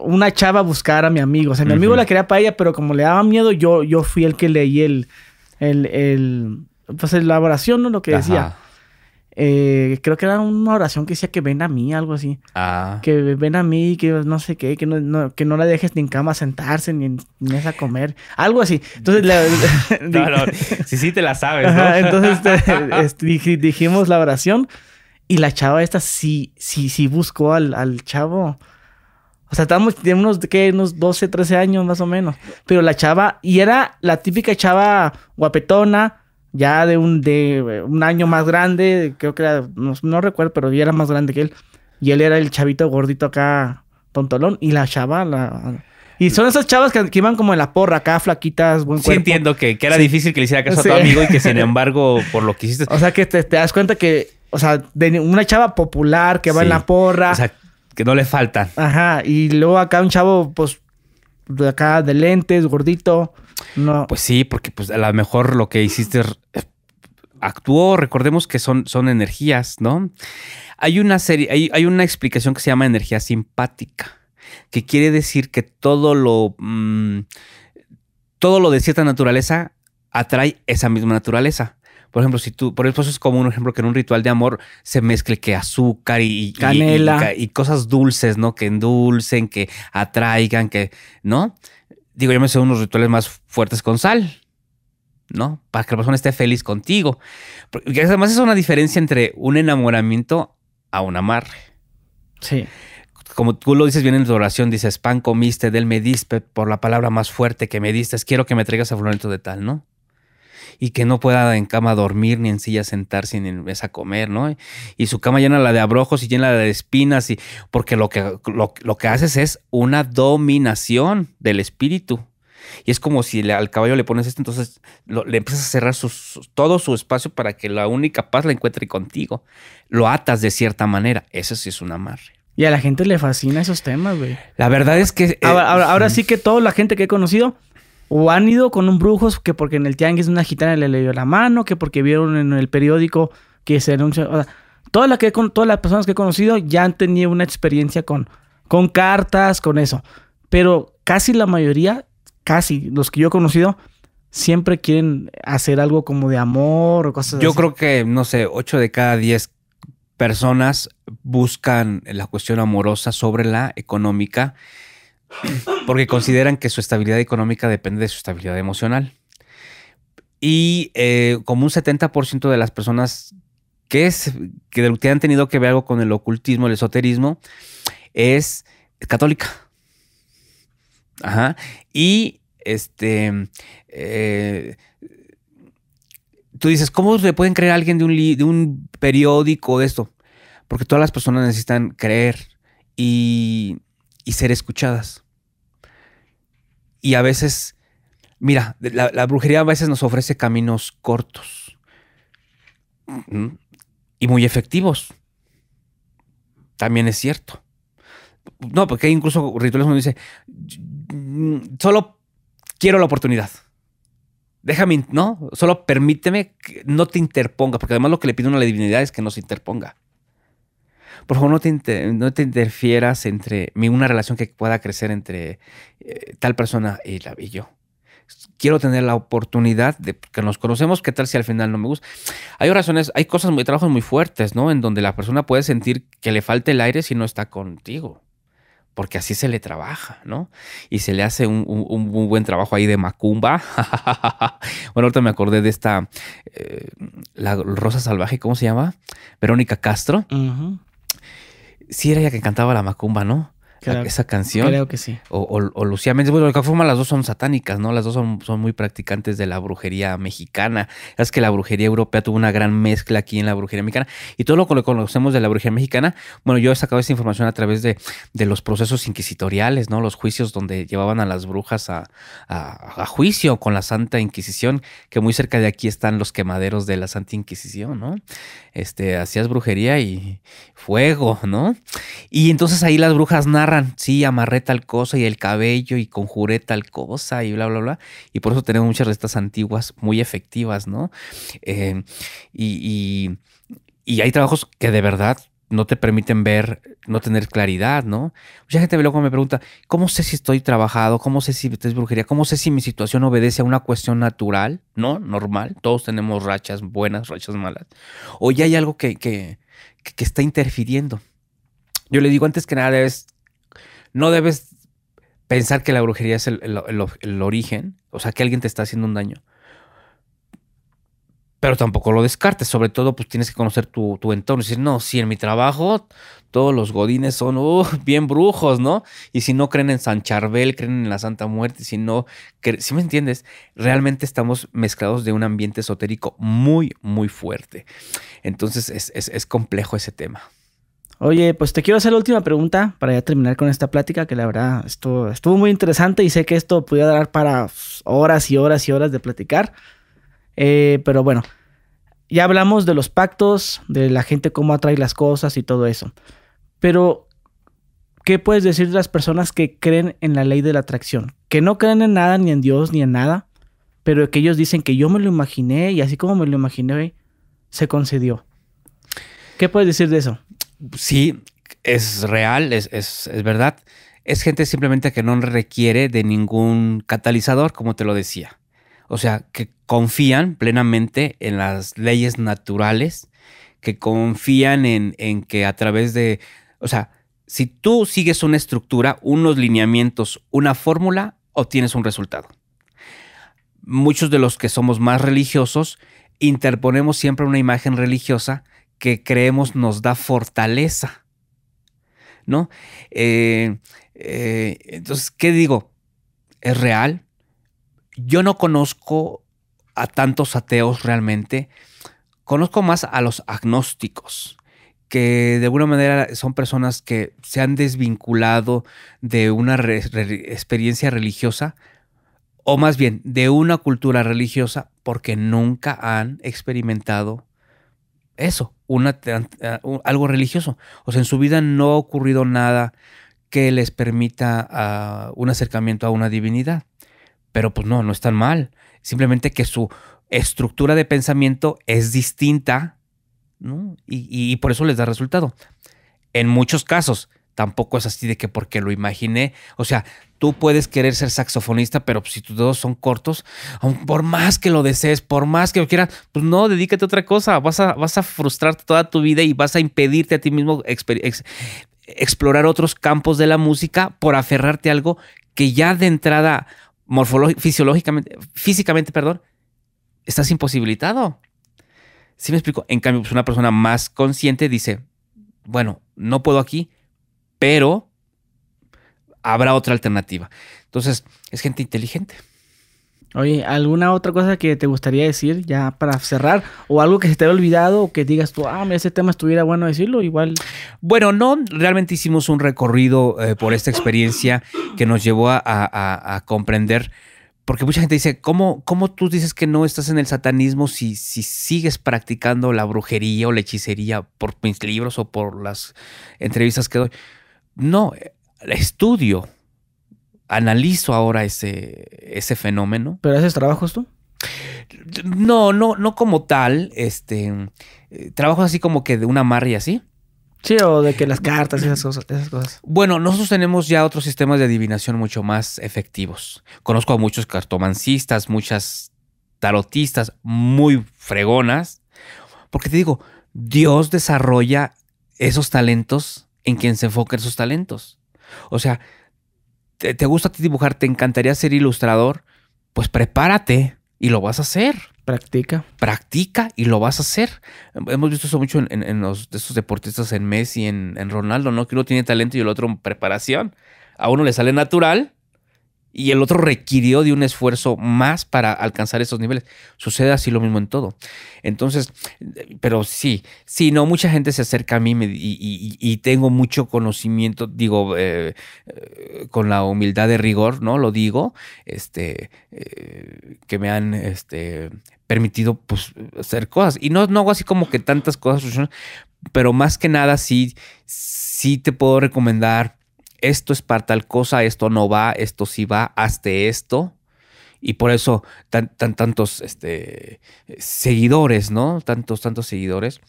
una chava buscara a mi amigo. O sea, mi amigo la quería para ella, pero como le daba miedo, yo, yo fui el que leí el, el, el pues la oración, ¿no? Lo que decía. Eh, creo que era una oración que decía que ven a mí, algo así. Ah. Que ven a mí, que no sé qué, que no, que no la dejes ni en cama sentarse, ni en mesa a comer. Algo así. Entonces, no, no, sí, sí te la sabes, ¿no? entonces este, dijimos la oración y la chava esta sí, sí, sí buscó al, al chavo. O sea, estábamos de unos, ¿qué? Unos 12, 13 años más o menos. Pero la chava, y era la típica chava guapetona, ya de un, de un año más grande, creo que era, no, recuerdo, pero ya era más grande que él. Y él era el chavito gordito acá, tontolón, y la chava, la... Y son esas chavas que, iban como en la porra acá, flaquitas, buen cuerpo. Sí, entiendo que, que era difícil que le hiciera caso a tu amigo y que sin embargo, por lo que hiciste... O sea, que te, das cuenta que, o sea, de una chava popular que va en la porra... O sea, que no le faltan. Ajá, y luego acá un chavo, pues, de acá de lentes, gordito... No. Pues sí, porque pues a lo mejor lo que hiciste actuó, recordemos que son, son energías, ¿no? Hay una serie, hay, hay, una explicación que se llama energía simpática, que quiere decir que todo lo, mm, todo lo de cierta naturaleza atrae esa misma naturaleza. Por ejemplo, si tú, por eso es como un ejemplo que en un ritual de amor se mezcle que azúcar y canela y, y cosas dulces, ¿no? Que endulcen, que atraigan, que, ¿no? digo, yo me sé unos rituales más fuertes con sal, ¿no? Para que la persona esté feliz contigo. Porque además es una diferencia entre un enamoramiento a un amarre. Sí. Como tú lo dices bien en tu oración, dices, pan comiste, del me diste por la palabra más fuerte que me diste, quiero que me traigas a fulanito de tal, ¿no? Y que no pueda en cama dormir, ni en silla sentarse, ni en mesa comer, ¿no? Y su cama llena la de abrojos y llena de espinas, y, porque lo que, lo, que haces es una dominación del espíritu. Y es como si al caballo le pones esto, entonces le empiezas a cerrar todo su espacio para que la única paz la encuentre contigo. Lo atas de cierta manera. Eso sí es un amarre. Y a la gente le fascina esos temas, güey. La verdad es que... ahora, eh, sí que toda la gente que he conocido o han ido con un brujo que porque en el tianguis una gitana le leyó la mano, que porque vieron en el periódico que se anuncia. O sea, todas, las que, todas las personas que he conocido ya han tenido una experiencia con, con cartas, con eso. Pero casi la mayoría, casi los que yo he conocido, siempre quieren hacer algo como de amor o cosas yo así. Yo creo que, no sé, 8 de cada 10 personas buscan la cuestión amorosa sobre la económica porque consideran que su estabilidad económica depende de su estabilidad emocional. Y eh, como un 70% de las personas que, es, que, han tenido que ver algo con el ocultismo, el esoterismo, es católica. Ajá. Y este. Eh, tú dices, ¿cómo le pueden creer a alguien de un, de un periódico de esto? Porque todas las personas necesitan creer y y ser escuchadas. Y a veces, mira, la, brujería a veces nos ofrece caminos cortos y muy efectivos. También es cierto. no, porque hay incluso rituales donde dice, solo quiero la oportunidad. Déjame, no, solo permíteme que no te interponga, porque además lo que le pido a la divinidad es que no se interponga. Por favor, no te, no te interfieras entre una relación que pueda crecer entre eh, tal persona y, la, y yo quiero tener la oportunidad de que nos conocemos, qué tal si al final no me gusta. Hay oraciones, hay cosas muy, trabajos muy fuertes, ¿no? En donde la persona puede sentir que le falta el aire si no está contigo. Porque así se le trabaja, ¿no? Y se le hace un, un, buen trabajo ahí de macumba. bueno, ahorita me acordé de esta, eh, la Rosa Salvaje, ¿cómo se llama? Verónica Castro. Sí, era ella que cantaba la macumba, ¿no? Esa canción. Creo que sí. O, Lucía Méndez. Bueno, de alguna forma las dos son satánicas, ¿no? Las dos son, son, muy practicantes de la brujería mexicana. Es que la brujería europea tuvo una gran mezcla aquí en la brujería mexicana. Y todo lo que conocemos de la brujería mexicana, bueno, yo he sacado esa información a través de, de los procesos inquisitoriales, ¿no? Los juicios donde llevaban a las brujas a, a, juicio con la Santa Inquisición, que muy cerca de aquí están los quemaderos de la Santa Inquisición, ¿no? Este, hacías brujería y fuego, ¿no? Y entonces ahí las brujas narran sí, amarré tal cosa y el cabello y conjuré tal cosa y bla, bla, bla. Y por eso tenemos muchas recetas antiguas muy efectivas, ¿no? Eh, y, hay trabajos que de verdad no te permiten ver, no tener claridad, ¿no? Mucha gente luego me pregunta, ¿cómo sé si estoy trabajado? ¿Cómo sé si es brujería? ¿Cómo sé si mi situación obedece a una cuestión natural, ¿no? Normal. Todos tenemos rachas buenas, rachas malas. O ya hay algo que, que, que está interfiriendo. Yo le digo, antes que nada, debes no debes pensar que la brujería es el, origen, o sea, que alguien te está haciendo un daño. Pero tampoco lo descartes, sobre todo pues tienes que conocer tu, entorno. Y decir, no, si en mi trabajo todos los godines son uh, bien brujos, ¿no? Y si no creen en San Charbel, creen en la Santa Muerte, si no, si me entiendes, realmente estamos mezclados de un ambiente esotérico muy, muy fuerte. Entonces es complejo ese tema. Oye, pues te quiero hacer la última pregunta para ya terminar con esta plática, que la verdad estuvo, estuvo muy interesante y sé que esto pudiera dar para horas y horas y horas de platicar. Eh, pero bueno, ya hablamos de los pactos, de la gente cómo atrae las cosas y todo eso. Pero, ¿qué puedes decir de las personas que creen en la ley de la atracción? Que no creen en nada, ni en Dios, ni en nada, pero que ellos dicen que yo me lo imaginé y así como me lo imaginé, se concedió. ¿Qué puedes decir de eso? Sí, es real, es, es, verdad. Es gente simplemente que no requiere de ningún catalizador, como te lo decía. O sea, que confían plenamente en las leyes naturales, que confían en, en que a través de, o sea, si tú sigues una estructura, unos lineamientos, una fórmula, obtienes un resultado. Muchos de los que somos más religiosos interponemos siempre una imagen religiosa que creemos nos da fortaleza. ¿No? Eh, eh, entonces, ¿qué digo? ¿Es real? Yo no conozco a tantos ateos realmente. Conozco más a los agnósticos, que de alguna manera son personas que se han desvinculado de una experiencia religiosa, o más bien de una cultura religiosa, porque nunca han experimentado eso, una, algo religioso. O sea, en su vida no ha ocurrido nada que les permita ah, un acercamiento a una divinidad. Pero pues no, no es tan mal. Simplemente que su estructura de pensamiento es distinta y, y por eso les da resultado. En muchos casos, tampoco es así de que porque lo imaginé. O sea, tú puedes querer ser saxofonista, pero si tus dedos son cortos, por más que lo desees, por más que lo quieras, pues no, dedícate a otra cosa. Vas a, vas a frustrarte toda tu vida y vas a impedirte a ti mismo explorar otros campos de la música por aferrarte a algo que ya de entrada, fisiológicamente, físicamente, perdón, estás imposibilitado. ¿Sí me explico? En cambio, pues una persona más consciente dice, bueno, no puedo aquí, pero habrá otra alternativa. Entonces, es gente inteligente. Oye, ¿alguna otra cosa que te gustaría decir ya para cerrar? ¿O algo que se te haya olvidado o que digas tú, ah, ese tema estuviera bueno decirlo? Igual. Bueno, no, realmente hicimos un recorrido eh, por esta experiencia que nos llevó a, comprender, porque mucha gente dice, ¿cómo, ¿cómo, tú dices que no estás en el satanismo si, si sigues practicando la brujería o la hechicería por mis libros o por las entrevistas que doy? No, estudio, analizo ahora ese, ese fenómeno. ¿Pero haces trabajos tú? No, no, no como tal. Este, eh, trabajos así como que de una marra y así. Sí, o de que las cartas y esas cosas, esas cosas. Bueno, nosotros tenemos ya otros sistemas de adivinación mucho más efectivos. Conozco a muchos cartomancistas, muchas tarotistas muy fregonas. Porque te digo, Dios desarrolla esos talentos en quien se enfoca esos talentos. O sea, te, te gusta a ti dibujar, te encantaría ser ilustrador, pues prepárate y lo vas a hacer. Practica. Practica y lo vas a hacer. Hemos visto eso mucho en, en, los, de estos deportistas en Messi, en, en Ronaldo, ¿no? Que uno tiene talento y el otro preparación. A uno le sale natural y el otro requirió de un esfuerzo más para alcanzar esos niveles. Sucede así lo mismo en todo. Entonces, pero sí, sí, no, mucha gente se acerca a mí y, tengo mucho conocimiento, digo, eh, eh, con la humildad de rigor, ¿no? Lo digo, este, eh, que me han, este, permitido, pues, hacer cosas. Y no, no hago así como que tantas cosas, pero más que nada sí, sí te puedo recomendar esto es para tal cosa, esto no va, esto sí va, hazte esto. Y por eso tan, tan, tantos este, seguidores, ¿no? Tantos, tantos seguidores.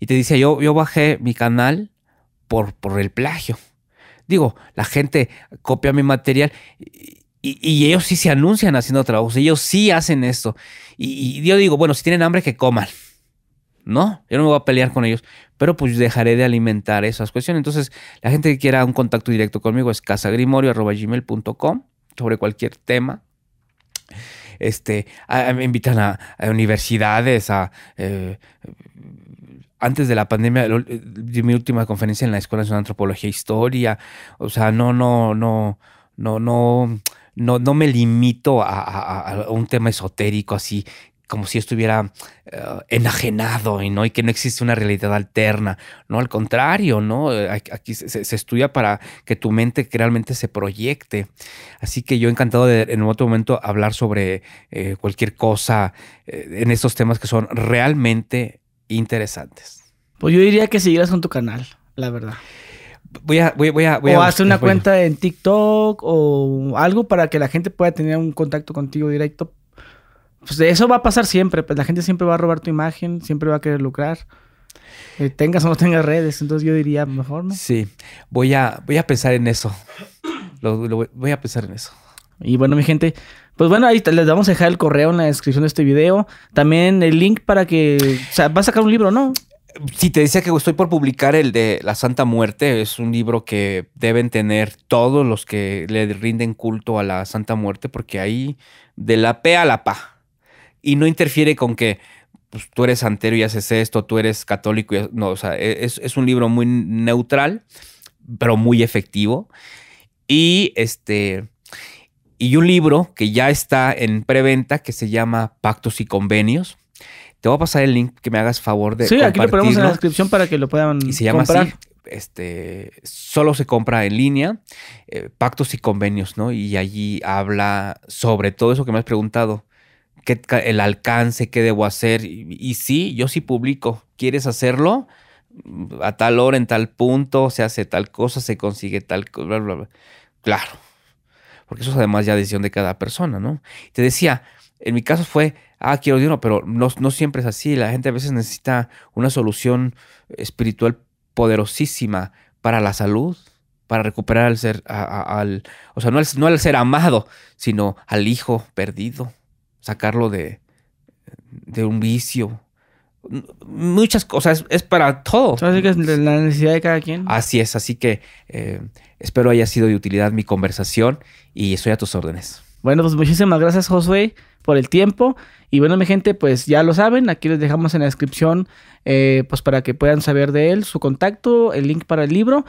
Y te dice, yo, yo bajé mi canal por, por el plagio. Digo, la gente copia mi material y, ellos sí se anuncian haciendo trabajos, ellos sí hacen esto. Y yo digo, bueno, si tienen hambre, que coman. No, yo no me voy a pelear con ellos, pero pues dejaré de alimentar esas cuestiones. Entonces, la gente que quiera un contacto directo conmigo es casagrimorio.gmail.com sobre cualquier tema. Este, me invitan a, universidades, a... Eh, antes de la pandemia, di mi última conferencia en la Escuela Nacional de Antropología e Historia. O sea, no, no, no, no, no, no, no me limito a, un tema esotérico así como si estuviera uh, enajenado y no y que no existe una realidad alterna no al contrario no aquí se, se, estudia para que tu mente realmente se proyecte. Así que yo encantado de en otro momento hablar sobre eh, cualquier cosa eh, en estos temas que son realmente interesantes. Pues yo diría que siguieras con tu canal la verdad. Voy a, voy, voy a, voy o a, hacer una cuenta en TikTok o algo para que la gente pueda tener un contacto contigo directo pues eso va a pasar siempre, pues la gente siempre va a robar tu imagen, siempre va a querer lucrar. Eh, tengas o no tengas redes, entonces yo diría mejor, ¿no? Sí, voy a, voy a pensar en eso. Lo, lo, voy a pensar en eso. Y bueno, mi gente, pues bueno, ahí les vamos a dejar el correo en la descripción de este video. También el link para que. O sea, va a sacar un libro, ¿no? Sí, te decía que estoy por publicar el de La Santa Muerte. Es un libro que deben tener todos los que le rinden culto a la Santa Muerte, porque ahí de la P a la PA y no interfiere con que pues, tú eres santero y haces esto, tú eres católico. Y, no, o sea, e, es, es, un libro muy neutral, pero muy efectivo. Y este. Y un libro que ya está en preventa que se llama Pactos y Convenios. Te voy a pasar el link que me hagas favor de. Sí, aquí lo ponemos en la descripción para que lo puedan. Y se llama comprar. así. Este, solo se compra en línea, eh, pactos y convenios, ¿no? Y allí habla sobre todo eso que me has preguntado, qué, el alcance, qué debo hacer. Y, y, sí, yo sí publico. ¿Quieres hacerlo? A tal hora, en tal punto, se hace tal cosa, se consigue tal cosa, bla, bla, bla. Claro. Porque eso es además ya decisión de cada persona, ¿no? Te decía, en mi caso fue, ah, quiero dinero, pero no, no siempre es así. La gente a veces necesita una solución espiritual poderosísima para la salud, para recuperar al ser, a, al, o sea, no al, no al ser amado, sino al hijo perdido, sacarlo de, de un vicio. Muchas cosas, es para todo. Así que es la necesidad de cada quien. Así es, así que eh, espero haya sido de utilidad mi conversación y estoy a tus órdenes. Bueno, pues muchísimas gracias, Josué, por el tiempo. Y bueno, mi gente, pues ya lo saben, aquí les dejamos en la descripción, eh, pues para que puedan saber de él, su contacto, el link para el libro.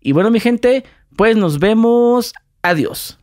Y bueno, mi gente, pues nos vemos. Adiós.